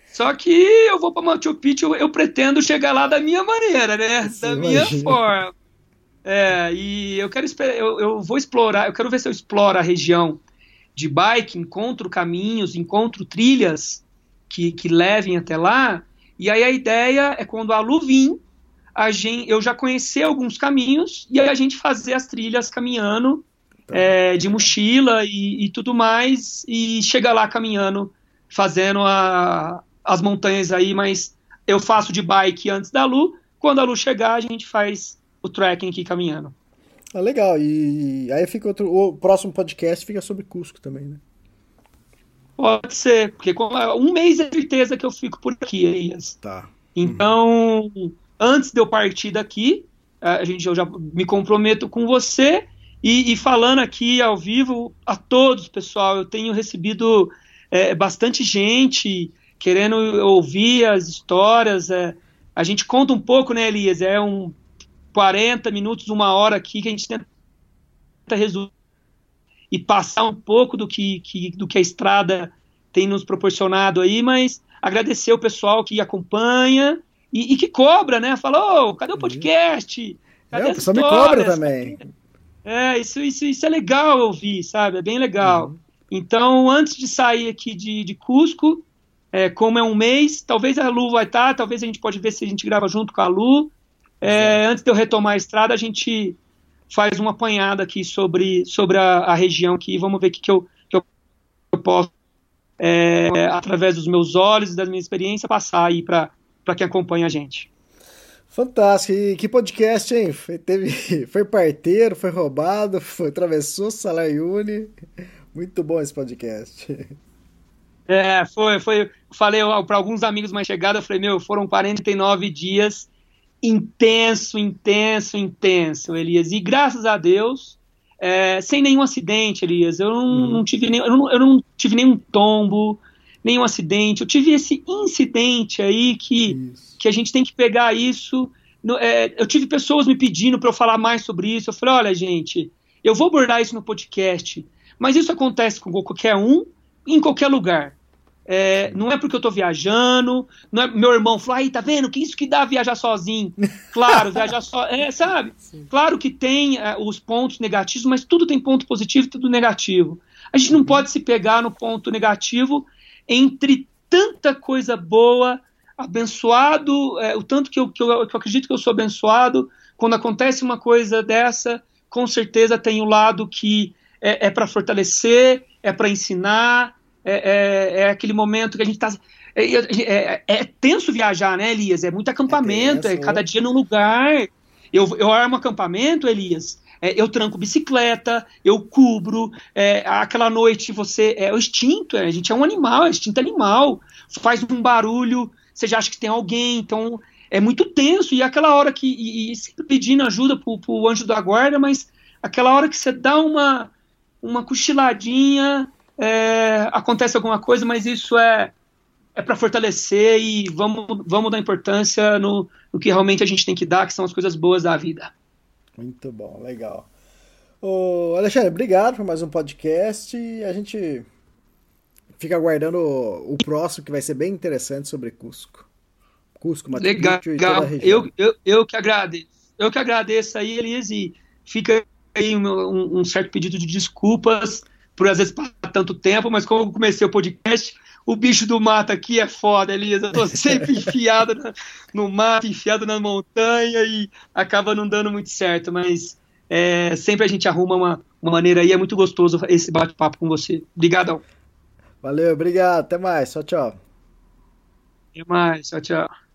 Só que eu vou para Machu Picchu, eu, eu, pretendo chegar lá da minha maneira, né? Sim, da minha imagina. forma. É, e eu quero eu, eu vou explorar, eu quero ver se eu exploro a região de bike, encontro caminhos, encontro trilhas que, que levem até lá. E aí a ideia é quando a Lu vir, a gente, eu já conhecer alguns caminhos e aí a gente fazer as trilhas caminhando. É, de mochila e, e, tudo mais e chegar lá caminhando, fazendo a, as montanhas aí, mas eu faço de bike antes da Lu. Quando a Lu chegar, a gente faz o trekking aqui caminhando. Ah, legal. E aí fica outro. O próximo podcast fica sobre Cusco também, né? Pode ser, porque um mês é certeza que eu fico por aqui, Elias. Tá. Então, uhum. antes de eu partir daqui, a gente, eu já me comprometo com você e, e falando aqui ao vivo a todos, pessoal, eu tenho recebido é, bastante gente querendo ouvir as histórias. É, a gente conta um pouco, né, Elias? É um 40 minutos, uma hora aqui que a gente tenta resolver e passar um pouco do que, que, do que a estrada tem nos proporcionado aí, mas agradecer o pessoal que acompanha e, e que cobra, né? Falou, oh, cadê o podcast? Cadê é, o pessoal me cobra também. É, isso, isso, isso é legal ouvir, sabe? É bem legal. Uhum. Então, antes de sair aqui de, de Cusco, é, como é um mês, talvez a Lu vai estar, tá, talvez a gente pode ver se a gente grava junto com a Lu. É, antes de eu retomar a estrada, a gente faz uma apanhada aqui sobre, sobre a, a região aqui. Vamos ver o que, que, eu, que eu, posso, é, através dos meus olhos e da minha experiência, passar aí para quem acompanha a gente. Fantástico. E que podcast, hein? Foi, teve, foi parteiro, foi roubado, foi, atravessou Salayune. Muito bom esse podcast. É, foi, foi. Falei para alguns amigos mais chegados, eu falei, meu, foram 49 dias intenso, intenso, intenso, Elias. E graças a Deus, é, sem nenhum acidente, Elias. Eu não, uhum. não tive nem, eu não, eu não tive nenhum tombo, nenhum acidente. Eu tive esse incidente aí que, que a gente tem que pegar isso. No, é, eu tive pessoas me pedindo para eu falar mais sobre isso. Eu falei, olha, gente, eu vou abordar isso no podcast, mas isso acontece com qualquer um, em qualquer lugar. É, não é porque eu estou viajando, não é, meu irmão falou, aí, tá vendo? Que isso que dá viajar sozinho. Claro, viajar só. É, sabe? Sim. Claro que tem é, os pontos negativos, mas tudo tem ponto positivo e tudo negativo. A gente não uhum. pode se pegar no ponto negativo entre tanta coisa boa, abençoado, é, o tanto que eu, que, eu, que eu acredito que eu sou abençoado. Quando acontece uma coisa dessa, com certeza tem o um lado que é, é para fortalecer, é para ensinar, é, é, é, aquele momento que a gente está. É, é, é, tenso viajar, né, Elias? É muito acampamento, é, tenso, cada dia num lugar. Eu, eu armo acampamento, Elias. Eu tranco bicicleta, eu cubro. aquela noite você. É o instinto, a gente é um animal, é instinto animal. Faz um barulho, você já acha que tem alguém, então é muito tenso. E aquela hora que. E, e pedindo ajuda pro, pro anjo da guarda, mas aquela hora que você dá uma, uma cochiladinha é, acontece alguma coisa, mas isso é, é para fortalecer e vamos, vamos dar importância no, no que realmente a gente tem que dar, que são as coisas boas da vida. Muito bom, legal. Ô, Alexandre, obrigado por mais um podcast. A gente fica aguardando o, o, próximo, que vai ser bem interessante sobre Cusco. Cusco, Machu Legal. e toda a região. Eu, eu, eu que agradeço. Eu que agradeço aí, Elias, e fica aí um, um certo pedido de desculpas por às vezes passar tanto tempo, mas como eu comecei o podcast, o bicho do mato aqui é foda, Elisa. Eu tô sempre enfiado na, no mato, enfiado na montanha e acaba não dando muito certo, mas é, sempre a gente arruma uma, uma maneira aí. É muito gostoso esse bate-papo com você. Obrigadão. Valeu, obrigado. Até mais. Tchau, tchau. Até mais. Tchau, tchau.